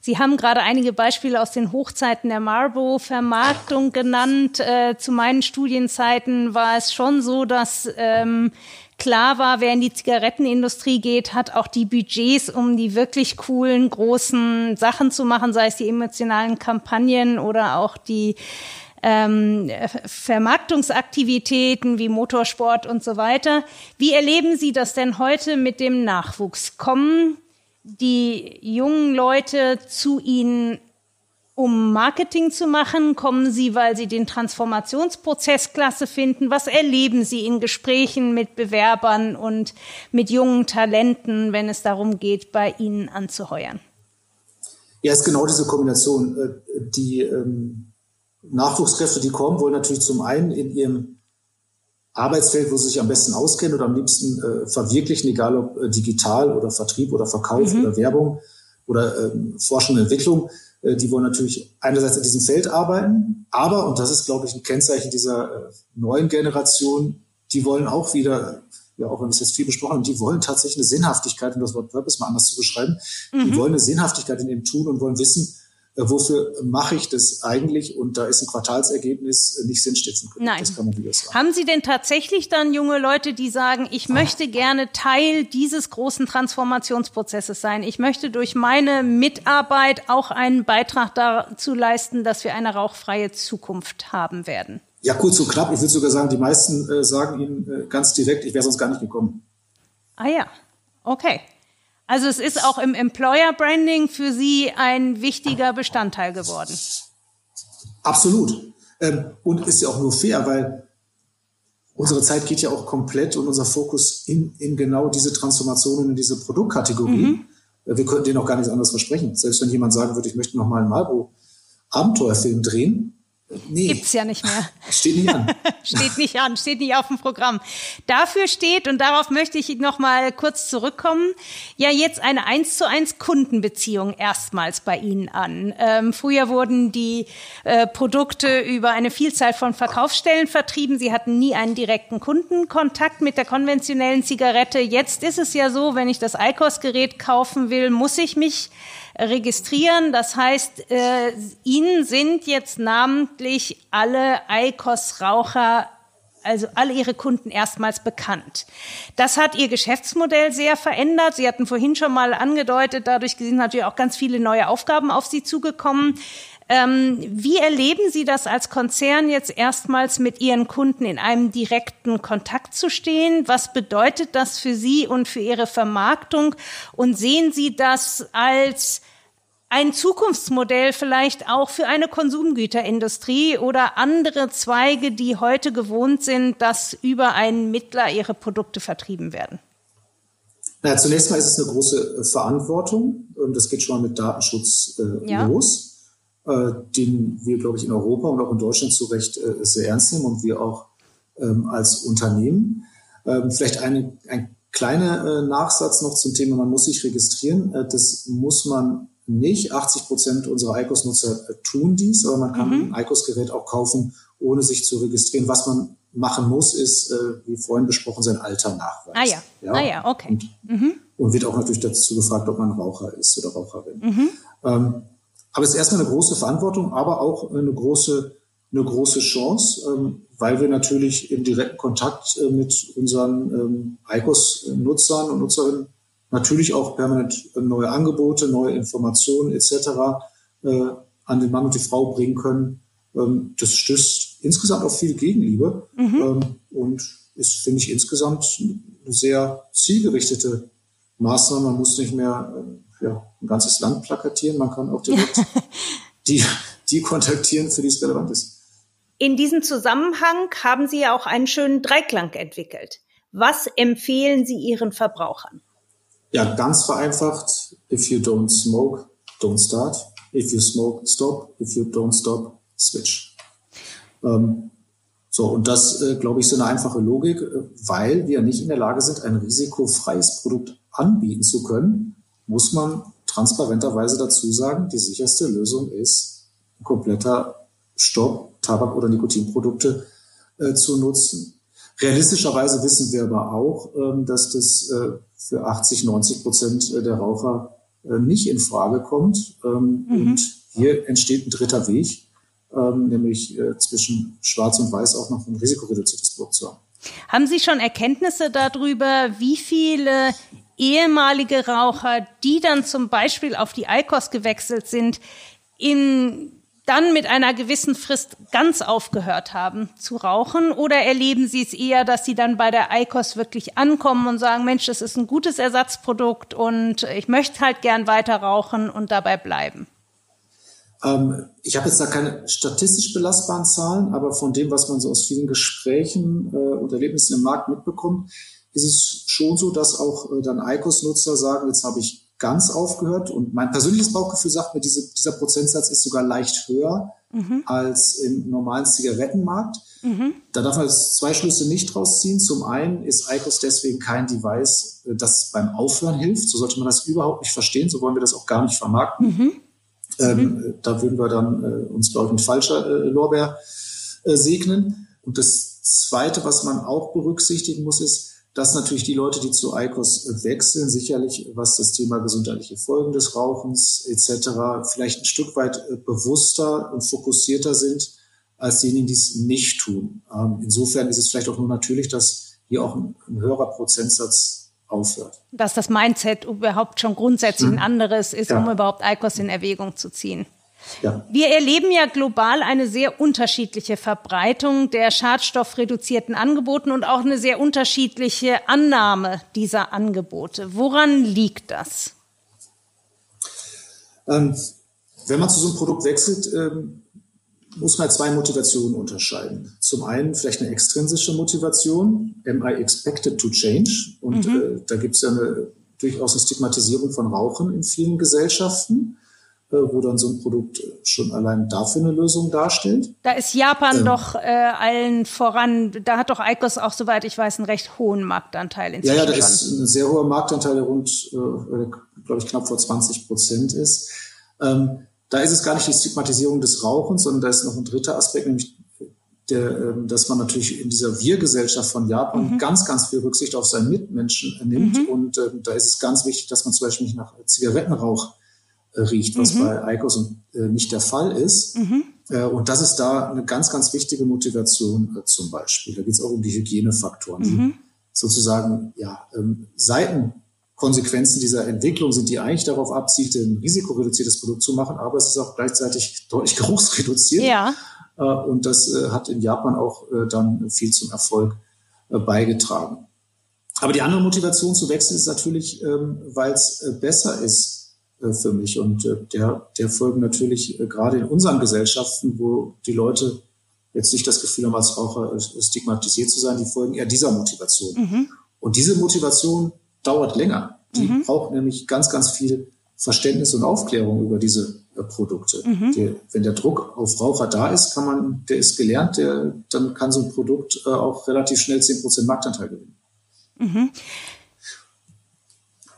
Sie haben gerade einige Beispiele aus den Hochzeiten der Marlboro-Vermarktung genannt. Äh, zu meinen Studienzeiten war es schon so, dass ähm, klar war, wer in die Zigarettenindustrie geht, hat auch die Budgets, um die wirklich coolen, großen Sachen zu machen, sei es die emotionalen Kampagnen oder auch die ähm, Vermarktungsaktivitäten wie Motorsport und so weiter. Wie erleben Sie das denn heute mit dem Nachwuchs? Kommen die jungen Leute zu Ihnen, um Marketing zu machen? Kommen Sie, weil Sie den Transformationsprozess klasse finden? Was erleben Sie in Gesprächen mit Bewerbern und mit jungen Talenten, wenn es darum geht, bei Ihnen anzuheuern? Ja, es ist genau diese Kombination. Äh, die ähm, Nachwuchskräfte, die kommen, wollen natürlich zum einen in ihrem Arbeitsfeld, wo sie sich am besten auskennen oder am liebsten äh, verwirklichen, egal ob äh, digital oder Vertrieb oder Verkauf mhm. oder Werbung oder ähm, Forschung und Entwicklung. Äh, die wollen natürlich einerseits in diesem Feld arbeiten, aber, und das ist, glaube ich, ein Kennzeichen dieser äh, neuen Generation, die wollen auch wieder, ja, auch wenn wir es jetzt viel besprochen haben, die wollen tatsächlich eine Sinnhaftigkeit, um das Wort Purpose mal anders zu beschreiben, mhm. die wollen eine Sinnhaftigkeit in dem Tun und wollen wissen, wofür mache ich das eigentlich? Und da ist ein Quartalsergebnis äh, nicht sinnstiftend. Nein. Das kann man wieder sagen. Haben Sie denn tatsächlich dann junge Leute, die sagen, ich möchte gerne Teil dieses großen Transformationsprozesses sein? Ich möchte durch meine Mitarbeit auch einen Beitrag dazu leisten, dass wir eine rauchfreie Zukunft haben werden? Ja, kurz und knapp. Ich würde sogar sagen, die meisten äh, sagen Ihnen äh, ganz direkt, ich wäre sonst gar nicht gekommen. Ah ja, okay. Also es ist auch im Employer Branding für Sie ein wichtiger Bestandteil geworden. Absolut. Ähm, und ist ja auch nur fair, weil unsere Zeit geht ja auch komplett und unser Fokus in, in genau diese Transformation und in diese Produktkategorie. Mhm. Äh, wir könnten denen auch gar nichts anderes versprechen. Selbst wenn jemand sagen würde, ich möchte noch mal einen Marlboro Abenteuerfilm drehen, Nee. Gibt's ja nicht mehr. Steht nicht an. steht nicht an, steht nicht auf dem Programm. Dafür steht, und darauf möchte ich noch mal kurz zurückkommen, ja jetzt eine eins zu eins Kundenbeziehung erstmals bei Ihnen an. Ähm, früher wurden die äh, Produkte über eine Vielzahl von Verkaufsstellen vertrieben. Sie hatten nie einen direkten Kundenkontakt mit der konventionellen Zigarette. Jetzt ist es ja so, wenn ich das ICOS-Gerät kaufen will, muss ich mich registrieren. Das heißt, äh, Ihnen sind jetzt namentlich alle ICOS-Raucher also alle ihre Kunden erstmals bekannt. Das hat ihr Geschäftsmodell sehr verändert. Sie hatten vorhin schon mal angedeutet, dadurch sind natürlich auch ganz viele neue Aufgaben auf Sie zugekommen. Ähm, wie erleben Sie das als Konzern jetzt erstmals mit Ihren Kunden in einem direkten Kontakt zu stehen? Was bedeutet das für Sie und für Ihre Vermarktung? Und sehen Sie das als ein Zukunftsmodell vielleicht auch für eine Konsumgüterindustrie oder andere Zweige, die heute gewohnt sind, dass über einen Mittler ihre Produkte vertrieben werden? Naja, zunächst mal ist es eine große Verantwortung. Das geht schon mal mit Datenschutz äh, ja. los äh, den wir, glaube ich, in Europa und auch in Deutschland zu Recht äh, sehr ernst nehmen und wir auch ähm, als Unternehmen. Ähm, vielleicht eine, ein kleiner äh, Nachsatz noch zum Thema, man muss sich registrieren. Äh, das muss man nicht. 80 Prozent unserer ICOS-Nutzer äh, tun dies, aber man kann mhm. ein ICOS-Gerät auch kaufen, ohne sich zu registrieren. Was man machen muss, ist, äh, wie vorhin besprochen, sein Alter nachweisen. Ah ja, ja? Ah, ja okay. Und, mhm. und, wird auch natürlich dazu gefragt, ob man Raucher ist oder Raucherin. Mhm. Ähm, aber es ist erstmal eine große Verantwortung, aber auch eine große eine große Chance, ähm, weil wir natürlich im direkten Kontakt äh, mit unseren ähm, ICOS-Nutzern und Nutzerinnen natürlich auch permanent neue Angebote, neue Informationen etc. Äh, an den Mann und die Frau bringen können. Ähm, das stößt insgesamt auf viel Gegenliebe mhm. ähm, und ist, finde ich, insgesamt eine sehr zielgerichtete Maßnahme. Man muss nicht mehr äh, ja, ein ganzes Land plakatieren, man kann auch direkt die, die kontaktieren, für die es relevant ist. In diesem Zusammenhang haben Sie ja auch einen schönen Dreiklang entwickelt. Was empfehlen Sie Ihren Verbrauchern? Ja, ganz vereinfacht. If you don't smoke, don't start. If you smoke, stop. If you don't stop, switch. Ähm, so, und das, äh, glaube ich, ist eine einfache Logik, äh, weil wir nicht in der Lage sind, ein risikofreies Produkt anbieten zu können, muss man transparenterweise dazu sagen, die sicherste Lösung ist ein kompletter Stopp, Tabak- oder Nikotinprodukte äh, zu nutzen. Realistischerweise wissen wir aber auch, ähm, dass das äh, für 80, 90 Prozent der Raucher äh, nicht in Frage kommt. Ähm, mhm. Und hier entsteht ein dritter Weg, ähm, nämlich äh, zwischen Schwarz und Weiß auch noch ein risikoreduziertes Produkt zu haben. Haben Sie schon Erkenntnisse darüber, wie viele ehemalige Raucher, die dann zum Beispiel auf die ICOS gewechselt sind, in dann mit einer gewissen Frist ganz aufgehört haben zu rauchen? Oder erleben Sie es eher, dass Sie dann bei der ICOS wirklich ankommen und sagen, Mensch, das ist ein gutes Ersatzprodukt und ich möchte halt gern weiter rauchen und dabei bleiben? Ähm, ich habe jetzt da keine statistisch belastbaren Zahlen, aber von dem, was man so aus vielen Gesprächen äh, und Erlebnissen im Markt mitbekommt, ist es schon so, dass auch äh, dann ICOS-Nutzer sagen, jetzt habe ich ganz aufgehört. Und mein persönliches Bauchgefühl sagt mir, diese, dieser Prozentsatz ist sogar leicht höher mhm. als im normalen Zigarettenmarkt. Mhm. Da darf man zwei Schlüsse nicht draus ziehen. Zum einen ist ICOS deswegen kein Device, äh, das beim Aufhören hilft. So sollte man das überhaupt nicht verstehen. So wollen wir das auch gar nicht vermarkten. Mhm. Ähm, mhm. da würden wir dann äh, uns, glaube ich, mit falscher äh, Lorbeer äh, segnen. Und das Zweite, was man auch berücksichtigen muss, ist, dass natürlich die Leute, die zu ICOS wechseln, sicherlich was das Thema gesundheitliche Folgen des Rauchens etc. vielleicht ein Stück weit äh, bewusster und fokussierter sind als diejenigen, die es nicht tun. Ähm, insofern ist es vielleicht auch nur natürlich, dass hier auch ein, ein höherer Prozentsatz aufhört. Dass das Mindset überhaupt schon grundsätzlich ein hm. anderes ist, ja. um überhaupt ICOS in Erwägung zu ziehen. Ja. Wir erleben ja global eine sehr unterschiedliche Verbreitung der schadstoffreduzierten Angeboten und auch eine sehr unterschiedliche Annahme dieser Angebote. Woran liegt das? Ähm, wenn man zu so einem Produkt wechselt, ähm, muss man zwei Motivationen unterscheiden. Zum einen vielleicht eine extrinsische Motivation, am I expected to change? Und mhm. äh, da gibt es ja eine, durchaus eine Stigmatisierung von Rauchen in vielen Gesellschaften. Äh, wo dann so ein Produkt schon allein dafür eine Lösung darstellt. Da ist Japan ähm, doch äh, allen voran. Da hat doch ICOS auch, soweit ich weiß, einen recht hohen Marktanteil inzwischen. Ja, ja, da ist ein sehr hoher Marktanteil, der rund, äh, glaube ich, knapp vor 20 Prozent ist. Ähm, da ist es gar nicht die Stigmatisierung des Rauchens, sondern da ist noch ein dritter Aspekt, nämlich der, ähm, dass man natürlich in dieser Wir-Gesellschaft von Japan mhm. ganz, ganz viel Rücksicht auf seinen Mitmenschen nimmt. Mhm. Und äh, da ist es ganz wichtig, dass man zum Beispiel nicht nach Zigarettenrauch riecht, was mhm. bei Eikos äh, nicht der Fall ist. Mhm. Äh, und das ist da eine ganz, ganz wichtige Motivation äh, zum Beispiel. Da geht es auch um die Hygienefaktoren, mhm. die sozusagen ja, ähm, Seitenkonsequenzen dieser Entwicklung sind, die eigentlich darauf abzielt, ein risikoreduziertes Produkt zu machen, aber es ist auch gleichzeitig deutlich geruchsreduziert. Ja. Und das hat in Japan auch dann viel zum Erfolg beigetragen. Aber die andere Motivation zu wechseln ist natürlich, ähm, weil es besser ist, für mich. Und äh, der, der folgen natürlich äh, gerade in unseren Gesellschaften, wo die Leute jetzt nicht das Gefühl haben, als Raucher stigmatisiert zu sein, die folgen eher dieser Motivation. Mhm. Und diese Motivation dauert länger. Die mhm. braucht nämlich ganz, ganz viel Verständnis und Aufklärung über diese Produkte. Mhm. Die, wenn der Druck auf Raucher da ist, kann man, der ist gelernt, der, dann kann so ein Produkt äh, auch relativ schnell zehn Prozent Marktanteil gewinnen.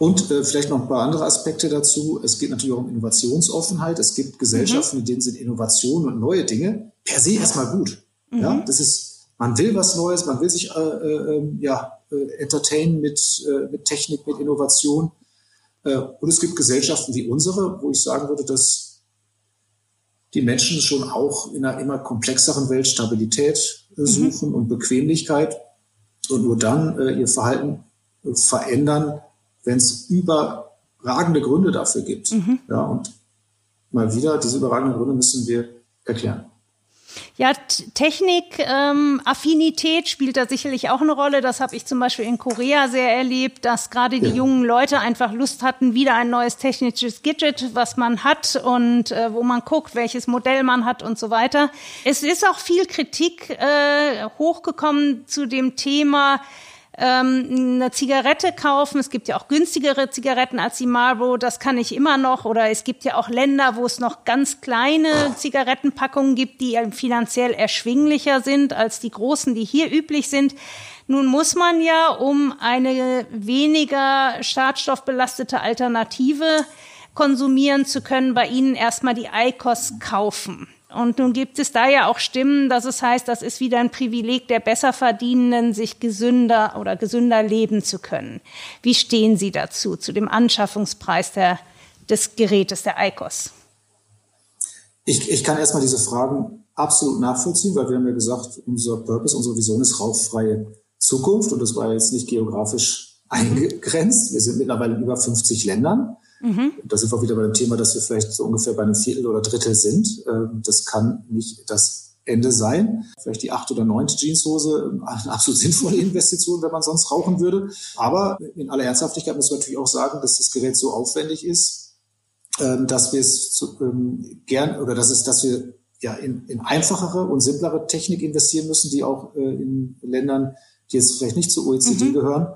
Und äh, vielleicht noch ein paar andere Aspekte dazu. Es geht natürlich auch um Innovationsoffenheit. Es gibt Gesellschaften, mhm. in denen sind Innovationen und neue Dinge per se erstmal gut. Mhm. Ja, das ist, man will was Neues, man will sich äh, äh, ähm, ja, äh, entertainen mit, äh, mit Technik, mit Innovation. Äh, und es gibt Gesellschaften wie unsere, wo ich sagen würde, dass die Menschen schon auch in einer immer komplexeren Welt Stabilität mhm. suchen mhm. und Bequemlichkeit und nur dann ihr Verhalten verändern, wenn es überragende Gründe dafür gibt. Mhm. Ja, und mal wieder, diese überragenden Gründe müssen wir erklären. Ja, Technik, ähm, Affinität spielt da sicherlich auch eine Rolle. Das habe ich zum Beispiel in Korea sehr erlebt, dass gerade die ja. jungen Leute einfach Lust hatten, wieder ein neues technisches Gadget, was man hat und äh, wo man guckt, welches Modell man hat und so weiter. Es ist auch viel Kritik äh, hochgekommen zu dem Thema, ähm, eine Zigarette kaufen. Es gibt ja auch günstigere Zigaretten als die Marlboro. Das kann ich immer noch. Oder es gibt ja auch Länder, wo es noch ganz kleine Zigarettenpackungen gibt, die finanziell erschwinglicher sind als die großen, die hier üblich sind. Nun muss man ja, um eine weniger schadstoffbelastete Alternative konsumieren zu können, bei Ihnen erstmal die ICOS kaufen. Und nun gibt es da ja auch Stimmen, dass es heißt, das ist wieder ein Privileg der Besserverdienenden, sich gesünder oder gesünder leben zu können. Wie stehen Sie dazu, zu dem Anschaffungspreis der, des Gerätes, der ICOS? Ich, ich kann erstmal diese Fragen absolut nachvollziehen, weil wir haben ja gesagt, unser Purpose, unsere Vision ist rauchfreie Zukunft und das war jetzt nicht geografisch eingegrenzt. Wir sind mittlerweile in über 50 Ländern. Mhm. Da sind wir wieder bei dem Thema, dass wir vielleicht so ungefähr bei einem Viertel oder Drittel sind. Ähm, das kann nicht das Ende sein. Vielleicht die acht oder neunte Jeanshose, ähm, eine absolut sinnvolle Investition, wenn man sonst rauchen würde. Aber in aller Ernsthaftigkeit muss man natürlich auch sagen, dass das Gerät so aufwendig ist, ähm, dass wir es gern oder dass es, dass wir ja in, in einfachere und simplere Technik investieren müssen, die auch äh, in Ländern, die jetzt vielleicht nicht zur OECD mhm. gehören,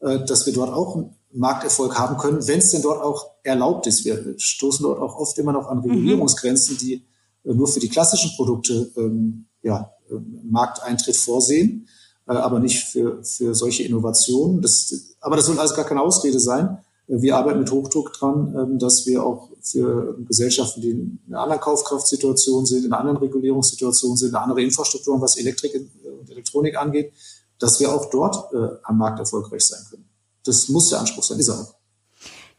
äh, dass wir dort auch Markterfolg haben können, wenn es denn dort auch erlaubt ist. Wir stoßen dort auch oft immer noch an mhm. Regulierungsgrenzen, die äh, nur für die klassischen Produkte ähm, ja, äh, Markteintritt vorsehen, äh, aber nicht für, für solche Innovationen. Das, aber das soll alles gar keine Ausrede sein. Äh, wir arbeiten mit Hochdruck dran, ähm, dass wir auch für Gesellschaften, die in einer anderen Kaufkraftsituation sind, in einer anderen Regulierungssituation sind, eine andere Infrastruktur, was Elektrik und Elektronik angeht, dass wir auch dort äh, am Markt erfolgreich sein können. Das muss der Anspruch sein, ist er auch.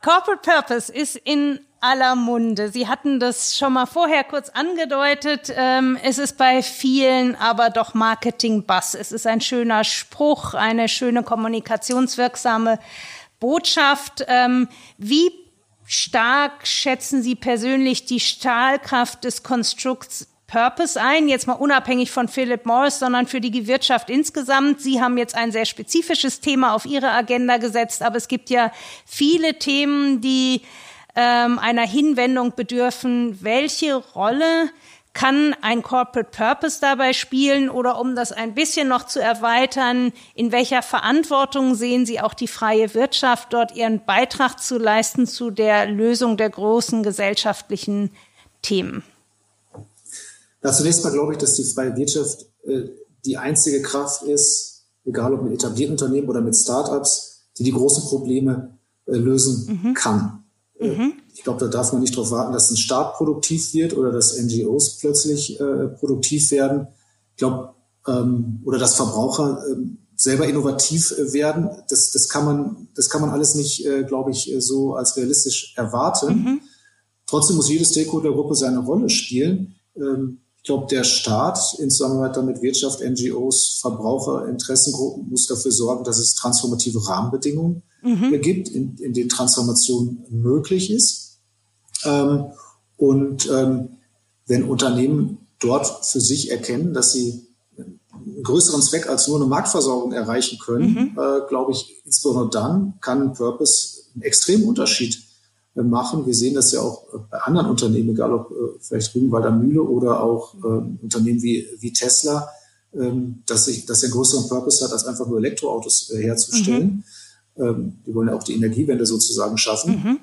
Corporate Purpose ist in aller Munde. Sie hatten das schon mal vorher kurz angedeutet. Ähm, es ist bei vielen aber doch Marketing-Bass. Es ist ein schöner Spruch, eine schöne kommunikationswirksame Botschaft. Ähm, wie stark schätzen Sie persönlich die Stahlkraft des Konstrukts Purpose ein, jetzt mal unabhängig von Philip Morris, sondern für die Wirtschaft insgesamt. Sie haben jetzt ein sehr spezifisches Thema auf Ihre Agenda gesetzt, aber es gibt ja viele Themen, die ähm, einer Hinwendung bedürfen. Welche Rolle kann ein Corporate Purpose dabei spielen oder um das ein bisschen noch zu erweitern, in welcher Verantwortung sehen Sie auch die freie Wirtschaft dort ihren Beitrag zu leisten zu der Lösung der großen gesellschaftlichen Themen? Na, zunächst mal glaube ich, dass die freie Wirtschaft äh, die einzige Kraft ist, egal ob mit etablierten Unternehmen oder mit Startups, die die großen Probleme äh, lösen mhm. kann. Äh, mhm. Ich glaube, da darf man nicht darauf warten, dass ein Staat produktiv wird oder dass NGOs plötzlich äh, produktiv werden. Ich glaube, ähm, oder dass Verbraucher ähm, selber innovativ äh, werden. Das, das kann man, das kann man alles nicht, äh, glaube ich, so als realistisch erwarten. Mhm. Trotzdem muss jede Stakeholdergruppe seine Rolle spielen. Ähm, ich glaube, der Staat in Zusammenarbeit mit Wirtschaft, NGOs, Verbraucher, Interessengruppen muss dafür sorgen, dass es transformative Rahmenbedingungen mhm. gibt, in, in denen Transformation möglich ist. Ähm, und ähm, wenn Unternehmen dort für sich erkennen, dass sie einen größeren Zweck als nur eine Marktversorgung erreichen können, mhm. äh, glaube ich, insbesondere dann kann Purpose einen extremen Unterschied äh, machen. Wir sehen das ja auch äh, bei anderen Unternehmen, egal ob äh, vielleicht Rügenwalder Mühle oder auch ähm, Unternehmen wie, wie Tesla, ähm, dass, sich, dass er einen größeren Purpose hat, als einfach nur Elektroautos äh, herzustellen. Mhm. Ähm, die wollen ja auch die Energiewende sozusagen schaffen. Mhm.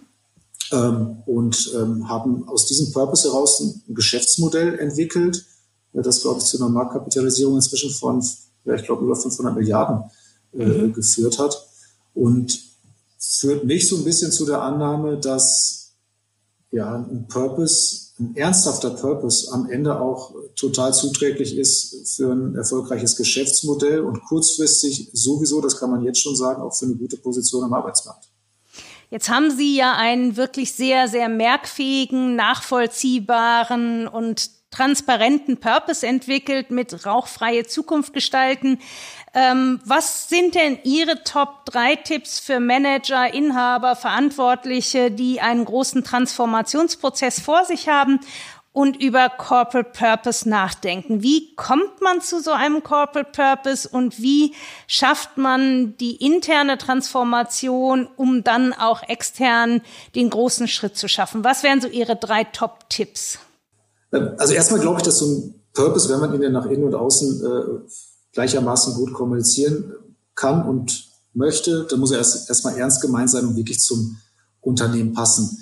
Und haben aus diesem Purpose heraus ein Geschäftsmodell entwickelt, das, glaube ich, zu einer Marktkapitalisierung inzwischen von, ja, ich glaube, über 500 Milliarden äh, mhm. geführt hat. Und führt mich so ein bisschen zu der Annahme, dass ja ein Purpose, ein ernsthafter Purpose am Ende auch total zuträglich ist für ein erfolgreiches Geschäftsmodell und kurzfristig sowieso, das kann man jetzt schon sagen, auch für eine gute Position am Arbeitsmarkt. Jetzt haben Sie ja einen wirklich sehr, sehr merkfähigen, nachvollziehbaren und transparenten Purpose entwickelt mit rauchfreie Zukunft gestalten. Ähm, was sind denn Ihre Top drei Tipps für Manager, Inhaber, Verantwortliche, die einen großen Transformationsprozess vor sich haben und über Corporate Purpose nachdenken. Wie kommt man zu so einem Corporate Purpose und wie schafft man die interne Transformation, um dann auch extern den großen Schritt zu schaffen? Was wären so Ihre drei Top-Tipps? Ähm, also erstmal glaube ich, dass so ein Purpose, wenn man ihn ja nach innen und außen äh, gleichermaßen gut kommunizieren kann und möchte, dann muss er erst erstmal ernst gemeint sein und wirklich zum Unternehmen passen.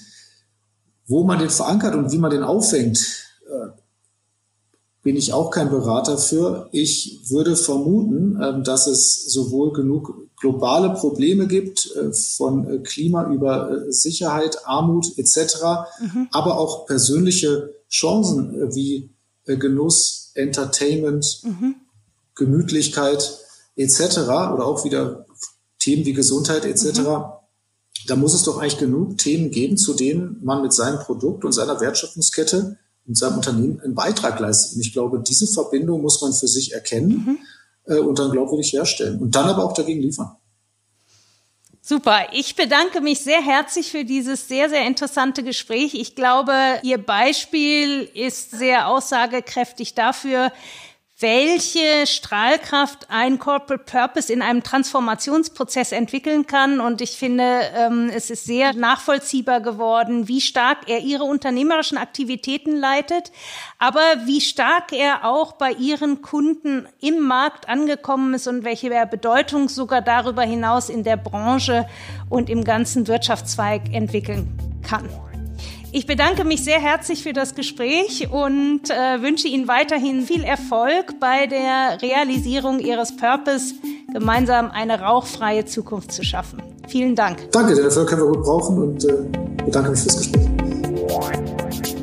Wo man den verankert und wie man den auffängt, äh, bin ich auch kein Berater für. Ich würde vermuten, ähm, dass es sowohl genug globale Probleme gibt, äh, von äh, Klima über Sicherheit, Armut etc., mhm. aber auch persönliche Chancen wie Genuss, Entertainment, mhm. Gemütlichkeit etc. oder auch wieder Themen wie Gesundheit etc. Mhm da muss es doch eigentlich genug Themen geben, zu denen man mit seinem Produkt und seiner Wertschöpfungskette und seinem Unternehmen einen Beitrag leistet. Und ich glaube, diese Verbindung muss man für sich erkennen mhm. äh, und dann glaubwürdig herstellen und dann aber auch dagegen liefern. Super. Ich bedanke mich sehr herzlich für dieses sehr, sehr interessante Gespräch. Ich glaube, Ihr Beispiel ist sehr aussagekräftig dafür, welche Strahlkraft ein Corporate Purpose in einem Transformationsprozess entwickeln kann. Und ich finde, ähm, es ist sehr nachvollziehbar geworden, wie stark er ihre unternehmerischen Aktivitäten leitet, aber wie stark er auch bei ihren Kunden im Markt angekommen ist und welche Bedeutung sogar darüber hinaus in der Branche und im ganzen Wirtschaftszweig entwickeln kann. Ich bedanke mich sehr herzlich für das Gespräch und äh, wünsche Ihnen weiterhin viel Erfolg bei der Realisierung Ihres Purpose, gemeinsam eine rauchfreie Zukunft zu schaffen. Vielen Dank. Danke, den Erfolg können wir gut brauchen und äh, bedanke mich fürs Gespräch.